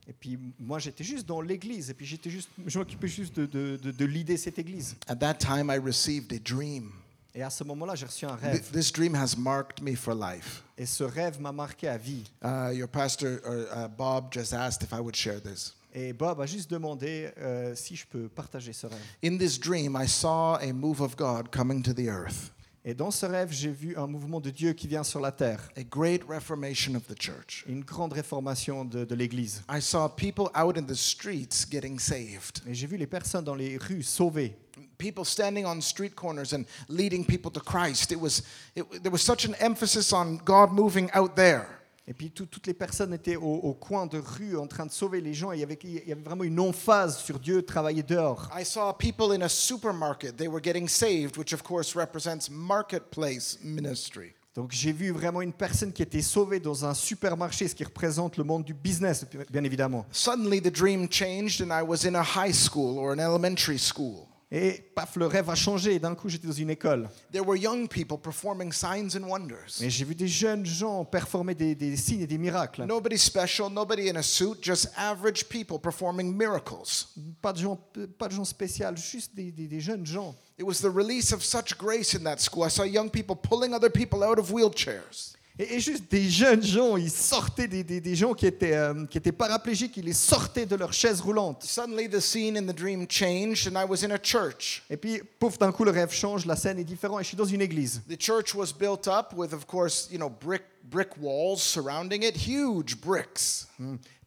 et puis moi j'étais juste dans l'église, et puis j'étais juste, je m'occupais juste de, de, de, de leader cette église. At that time, I received a dream. Et à ce moment-là, j'ai reçu un Th- rêve, this dream has marked me for life. et ce rêve m'a marqué à vie. Uh, your pastor, uh, uh, Bob, just asked if I would share this. Et Bob a juste demandé euh, si je peux partager ce rêve. In this dream, I saw a move of God coming to the earth, Et dans ce rêve, j'ai vu un mouvement de Dieu qui vient sur la terre, a great reformation of the church. une grande réformation de, de l'église. I saw people out in the streets getting saved. Et j'ai vu les personnes dans les rues sauvées. People standing on street corners and leading people to Christ. It was, it, there was such an emphasis on God moving out there. Et puis tout- toutes les personnes étaient au, au coin de rue en train de sauver les gens. Et il, y avait, il y avait vraiment une emphase sur Dieu travailler dehors. I saw people in a supermarket. They were getting saved, which of course represents marketplace ministry. Donc j'ai vu vraiment une personne qui était sauvée dans un supermarché, ce qui représente le monde du business, bien évidemment. Suddenly, the dream changed, and I was in a high school or an elementary school. Et paf, le rêve a changé. D'un coup, j'étais dans une école. There were young people performing signs and wonders. Et j'ai vu des jeunes gens performer des, des signes et des miracles. Nobody special, nobody in a suit, just average people performing miracles. Pas de gens, pas de gens spéciaux, juste des, des- des jeunes gens. It was the release of such grace in that school. I saw young people pulling other people out of wheelchairs. Et, et juste des jeunes gens, ils sortaient des, des- des gens qui étaient, euh, qui étaient paraplégiques, ils les sortaient de leur chaise roulante. Suddenly, the scene in the dream changed, and I was in a church. Et puis, pouf, d'un coup, le rêve change, la scène est différente et je suis dans une église. The church was built up with, of course, you know, brick brick walls surrounding it, huge bricks.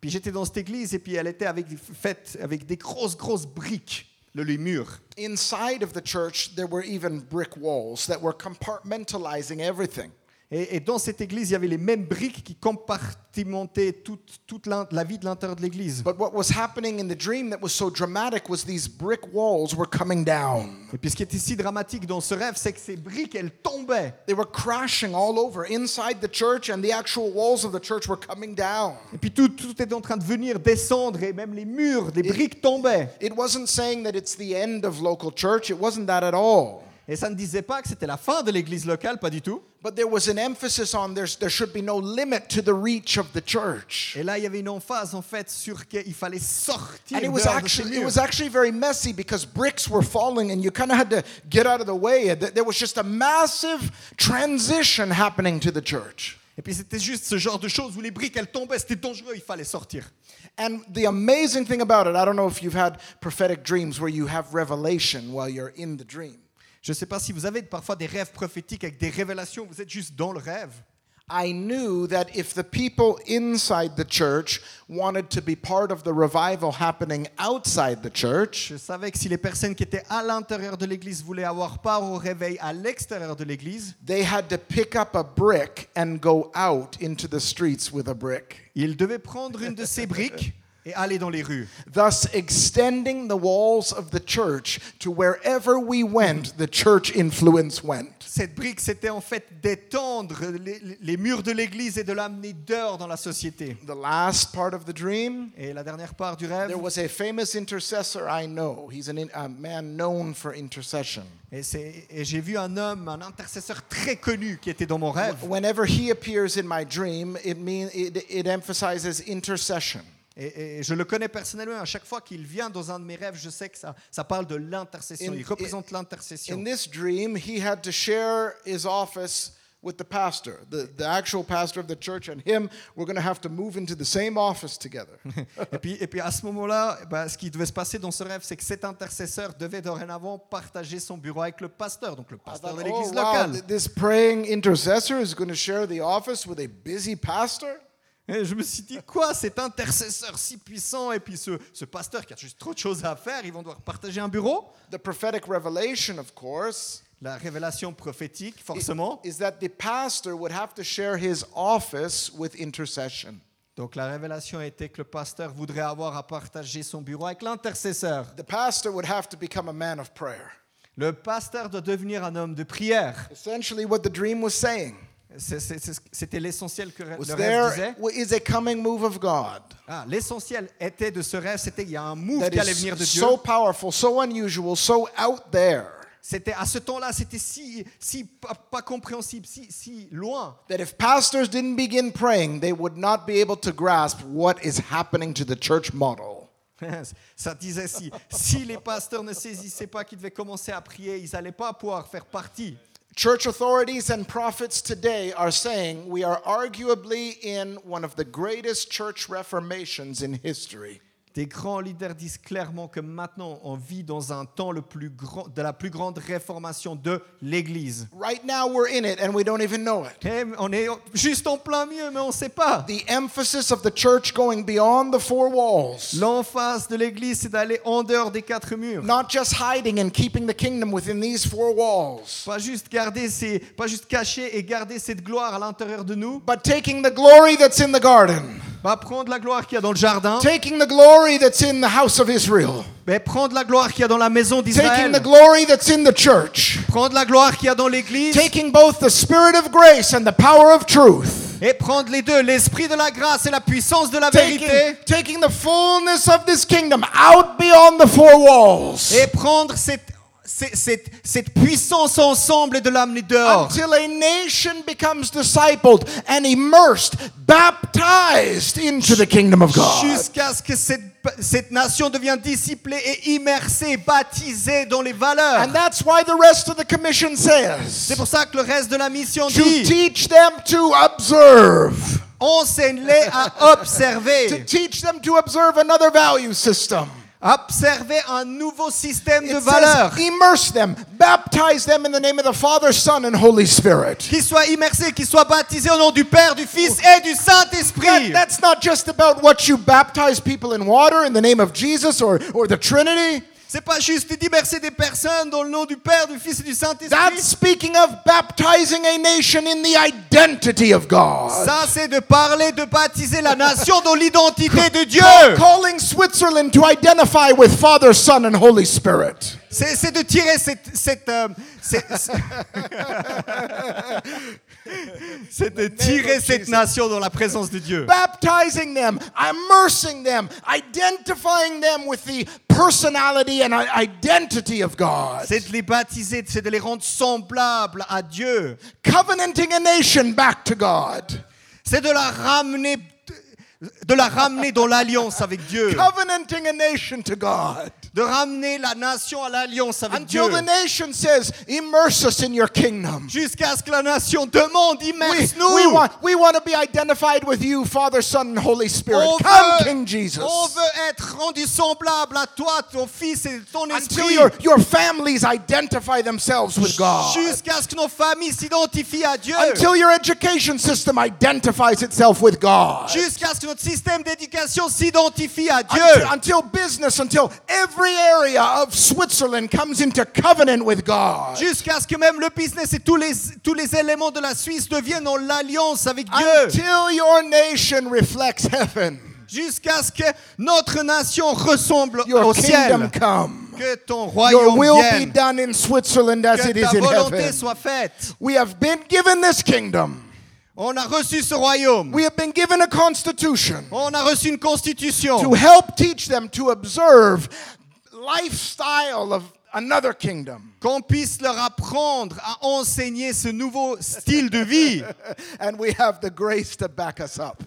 Puis j'étais dans cette église et puis elle était avec, faite avec des grosses, grosses briques, le, les murs. Inside of the church, there were even brick walls that were compartmentalizing everything. Et, et dans cette église, il y avait les mêmes briques qui compartimentaient toute, la vie de l'intérieur de l'église. But what was happening in the dream that was so dramatic was these brick walls were coming down. Et puis ce qui était si dramatique dans ce rêve, c'est que ces briques, elles tombaient. They were crashing all over inside the church, and the actual walls of the church were coming down. Et puis tout, tout était en train de venir descendre et même les murs, des briques tombaient. It wasn't saying that it's the end of local church, it wasn't that at all. Et ça ne disait pas que c'était la fin de l'église locale, pas du tout. But there was an emphasis on there should be no limit to the reach of the church. Et là, il y avait une emphase en fait sur qu'il fallait sortir And it was actually it was actually very messy because bricks were falling and you kind of had to get out of the way. Th- There was just a massive transition happening to the church. Et puis c'était juste ce genre de choses où les briques elles tombaient, c'était dangereux, il fallait sortir. And the amazing thing about it, I don't know if you've had prophetic dreams where you have revelation while you're in the dream. Je ne sais pas si vous avez parfois des rêves prophétiques avec des révélations, vous êtes juste dans le rêve. I knew that if the people inside the church wanted to be part of the revival happening outside the church, Je savais que si les personnes qui étaient à l'intérieur de l'église voulaient avoir part au réveil à l'extérieur de l'église, they had to pick up a brick and go out into the streets with a brick. ils devaient prendre une de ces briques et aller dans les rues. thus extending the walls of the church to wherever we went, the church influence went. Cette brique, c'était en fait d'étendre les, les murs de l'église et de l'amener dehors dans la société. The last part of the dream, Et la dernière part du rêve, there was a famous intercessor I know. He's an, a man known for intercession. et, et j'ai vu un homme, un intercesseur très connu qui était dans mon rêve. Whenever he appears in my dream, it mean it, it emphasizes intercession. Et, et je le connais personnellement. À chaque fois qu'il vient dans un de mes rêves, je sais que ça, ça parle de l'intercession. In- Il représente l'intercession. In this dream, he had to share his office with the pastor, the, the actual pastor of the church, and him. We're going to have to move into the same office together. Et puis, et puis à ce moment-là, ben, ce qui devait se passer dans ce rêve, c'est que cet intercesseur devait dorénavant partager son bureau avec le pasteur, donc le pasteur thought, de l'église oh, wow, locale. th- this praying intercessor is going to share the office with a busy pastor? Et je me suis dit, quoi, cet intercesseur si puissant et puis ce, ce pasteur qui a juste trop de choses à faire, ils vont devoir partager un bureau? The prophetic revelation, of course, La révélation prophétique, forcément, is that the pastor would have to share his office with intercession. Donc la révélation était que le pasteur voudrait avoir à partager son bureau avec l'intercesseur. The pastor would have to become a man of prayer. Le pasteur doit devenir un homme de prière. Essentially, what the dream was saying C'était l'essentiel que was le rêve disait. there is a coming move of God Ah, l'essentiel était de ce rêve, c'était il y a un move qui allait venir de Dieu. so powerful, so unusual, so out there C'était à ce temps-là, c'était si, si pas, pas compréhensible, si, si loin. that if pastors didn't begin praying, they would not be able to grasp what is happening to the church model. Ça disait si, si les pasteurs ne saisissaient pas qu'ils devaient commencer à prier, ils n'allaient pas pouvoir faire partie. Church authorities and prophets today are saying we are arguably in one of the greatest church reformations in history. Des grands leaders disent clairement que maintenant on vit dans un temps le plus grand, de la plus grande réformation de l'Église. Right now, we're in it and we don't even know it. Et on est juste en plein milieu, mais on ne sait pas. The emphasis of the church going beyond the four walls, L'emphase de l'Église, c'est d'aller en dehors des quatre murs. not just hiding and keeping the kingdom within these four walls, Pas juste garder ces, pas juste cacher et garder cette gloire à l'intérieur de nous. but taking the glory that's in the garden, Pas prendre la gloire qu'il y a dans le jardin, taking the glory that's in the house of Israel, mais prendre la gloire qu'il y a dans la maison taking d'Israël. the glory that's in the church, Prendre la gloire qu'il y a dans l'Église taking both the spirit of grace and the power of truth. et prendre les deux, l'esprit de la grâce et la puissance de la Taking, vérité. taking the fullness of this kingdom out beyond the four walls Et prendre cette, cette, cette, puissance ensemble et de l'amener dehors. until a nation becomes discipled and immersed, baptized into the kingdom of God. Jusqu'à ce que cette, cette nation devienne disciplée et immersée, baptisée dans les valeurs. And that's why the rest of the commission says C'est pour ça que le reste de la mission to dit teach them to observe, enseigne-les à to observer. teach them to observe another value system. Observer un nouveau système de valeurs. immerse them, baptize them in the name of the Father, Son, and Holy Spirit. Qu'ils soient immersés, qu'ils soient baptisés au nom du Père, du Fils et du Saint-Esprit. that's not just about what you baptize people in water in the name of Jesus or, or the Trinity. C'est pas juste d'immerser des personnes dans le nom du Père, du Fils et du That's Saint-Esprit. speaking of baptizing a nation in the identity of God. Ça, c'est de parler, de baptiser la nation dans l'identité de Dieu. Calling Switzerland to identify with Father, Son, and Holy Spirit. C'est de tirer cette... cette, euh, c'est- c'est de tirer cette nation dans la présence de Dieu. Baptizing them, immersing them, identifying them with the personality and identity of God. C'est de les baptiser, c'est de les rendre semblables à Dieu. Covenanting a nation back to God. C'est de la ramener, de la ramener dans l'alliance avec Dieu. Covenanting a nation to God. De ramener la nation à l'alliance avec Dieu. Until the nation says, immerse us in your kingdom. Jusqu'à ce que la nation demande, immerse-nous. we want, we want to be identified with you, Father, Son, and Holy Spirit. On Come, veut, King Jesus. on veut être rendu semblable à toi, ton fils et ton Until esprit. your, your families identify themselves with God. Jusqu'à ce que nos familles s'identifient à Dieu. Until your education system identifies itself with God. Jusqu'à ce que notre système d'éducation s'identifie à Dieu. Until, until business, until every area of Switzerland comes into covenant with God. Jusqu'à ce que même le business et tous les, tous les éléments de la Suisse deviennent en avec Dieu. Until your nation reflects heaven. Jusqu'à ce que notre nation ressemble Your au kingdom ciel. come. Que ton Your will be done in Switzerland as Que it is ta in volonté heaven. soit faite. We have been given this kingdom. On a reçu ce royaume. We have been given a constitution On a reçu une constitution. to help teach them to observe lifestyle of another kingdom. Qu'on puisse leur apprendre à enseigner ce nouveau style de vie. And we have the grace to back us up.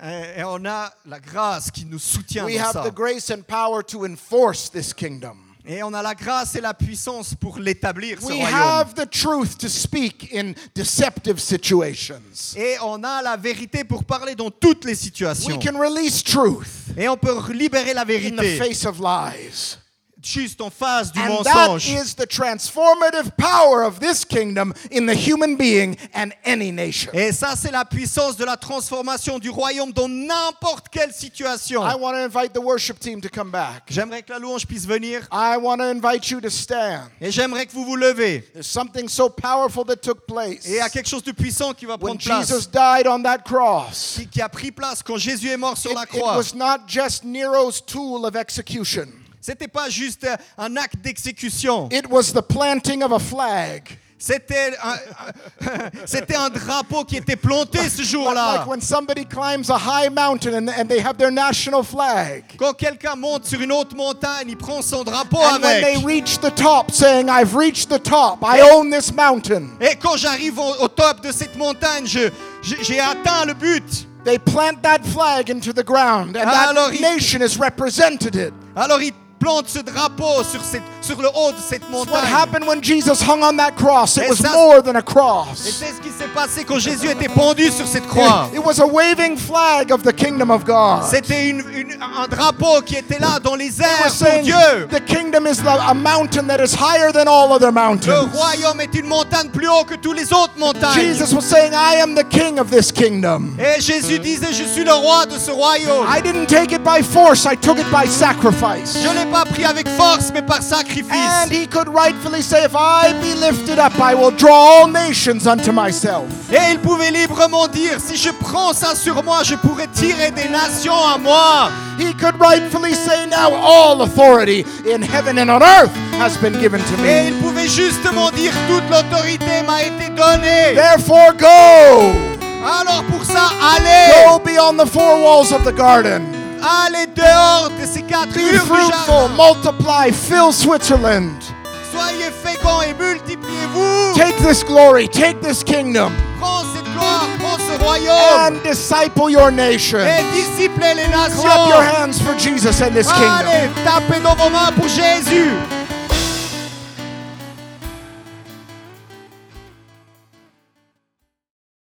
Et on a la grâce qui nous soutient We dans have ça. the grace and power to enforce this kingdom. Et on a la grâce et la puissance pour l'établir, ce We royaume. have the truth to speak in deceptive situations. Et on a la vérité pour parler dans toutes les We situations. can release truth Et on peut libérer la in the vérité face of lies. Juste en face du And that mensonge. is the transformative power of this kingdom in the human being and any nation. Et ça, c'est la puissance de la transformation du royaume dans n'importe quelle situation. I want to invite the worship team to come back. J'aimerais que la louange puisse venir I want to invite you to stand. et j'aimerais que vous vous levez. There's something so powerful that took place. Et il y a quelque chose de puissant qui va When prendre place, Jesus died on that cross, qui, qui a pris place quand Jésus est mort sur it, la it croix. was not just Nero's tool of execution. C'était pas juste un acte d'exécution. It was the planting of a flag. C'était un, c'était un drapeau qui était planté ce jour-là. like when somebody climbs a high mountain and, and they have their national flag. Quand quelqu'un monte sur une haute montagne, il prend son drapeau And when they avec. reach the top, saying, I've reached the top, I own this mountain, Et quand j'arrive au, au top de cette montagne, je- je- j'ai atteint le but. they plant that flag into the ground, and Alors, that il- nation is represented. Alors il plante ce drapeau sur, cette- sur le haut de cette What montagne. happened when Jesus hung on that cross? It Et was more than a Et cross. c'est ce qui s'est passé quand Jésus était pendu sur cette croix. It, was a waving flag of the kingdom of God. C'était une- une- un drapeau qui était là dans les airs pour Dieu. the kingdom is a mountain that is higher than all other Le mountains. royaume est une montagne plus haut que toutes les autres montagnes. Jesus was saying, I am the king of this kingdom. Et Jésus disait, je suis le roi de ce royaume. I didn't take it by force, I took it by sacrifice. Je ne l'ai pas pris avec force, mais par And sacrifice. he could rightfully say, If I be lifted up, I will draw all nations unto myself. Et il pouvait librement dire, si je prends ça sur moi, je pourrais tirer des nations à moi. He could rightfully say, Now all authority in heaven and on earth has been given to me. Et il pouvait justement dire, toute l'autorité m'a été donnée. Therefore, go. Alors pour ça, allez, Go beyond the four walls of the garden. Allez dehors de ces quatre Be murs fruitful, jardin. multiply, fill Switzerland. Soyez féconds et multipliez-vous. Take this glory, take this kingdom, Prends cette gloire, prends ce royaume. and disciple your nation. Et disciplez les nations. Clap your hands for Jesus and this kingdom. Allez, tapez dans vos mains pour Jésus.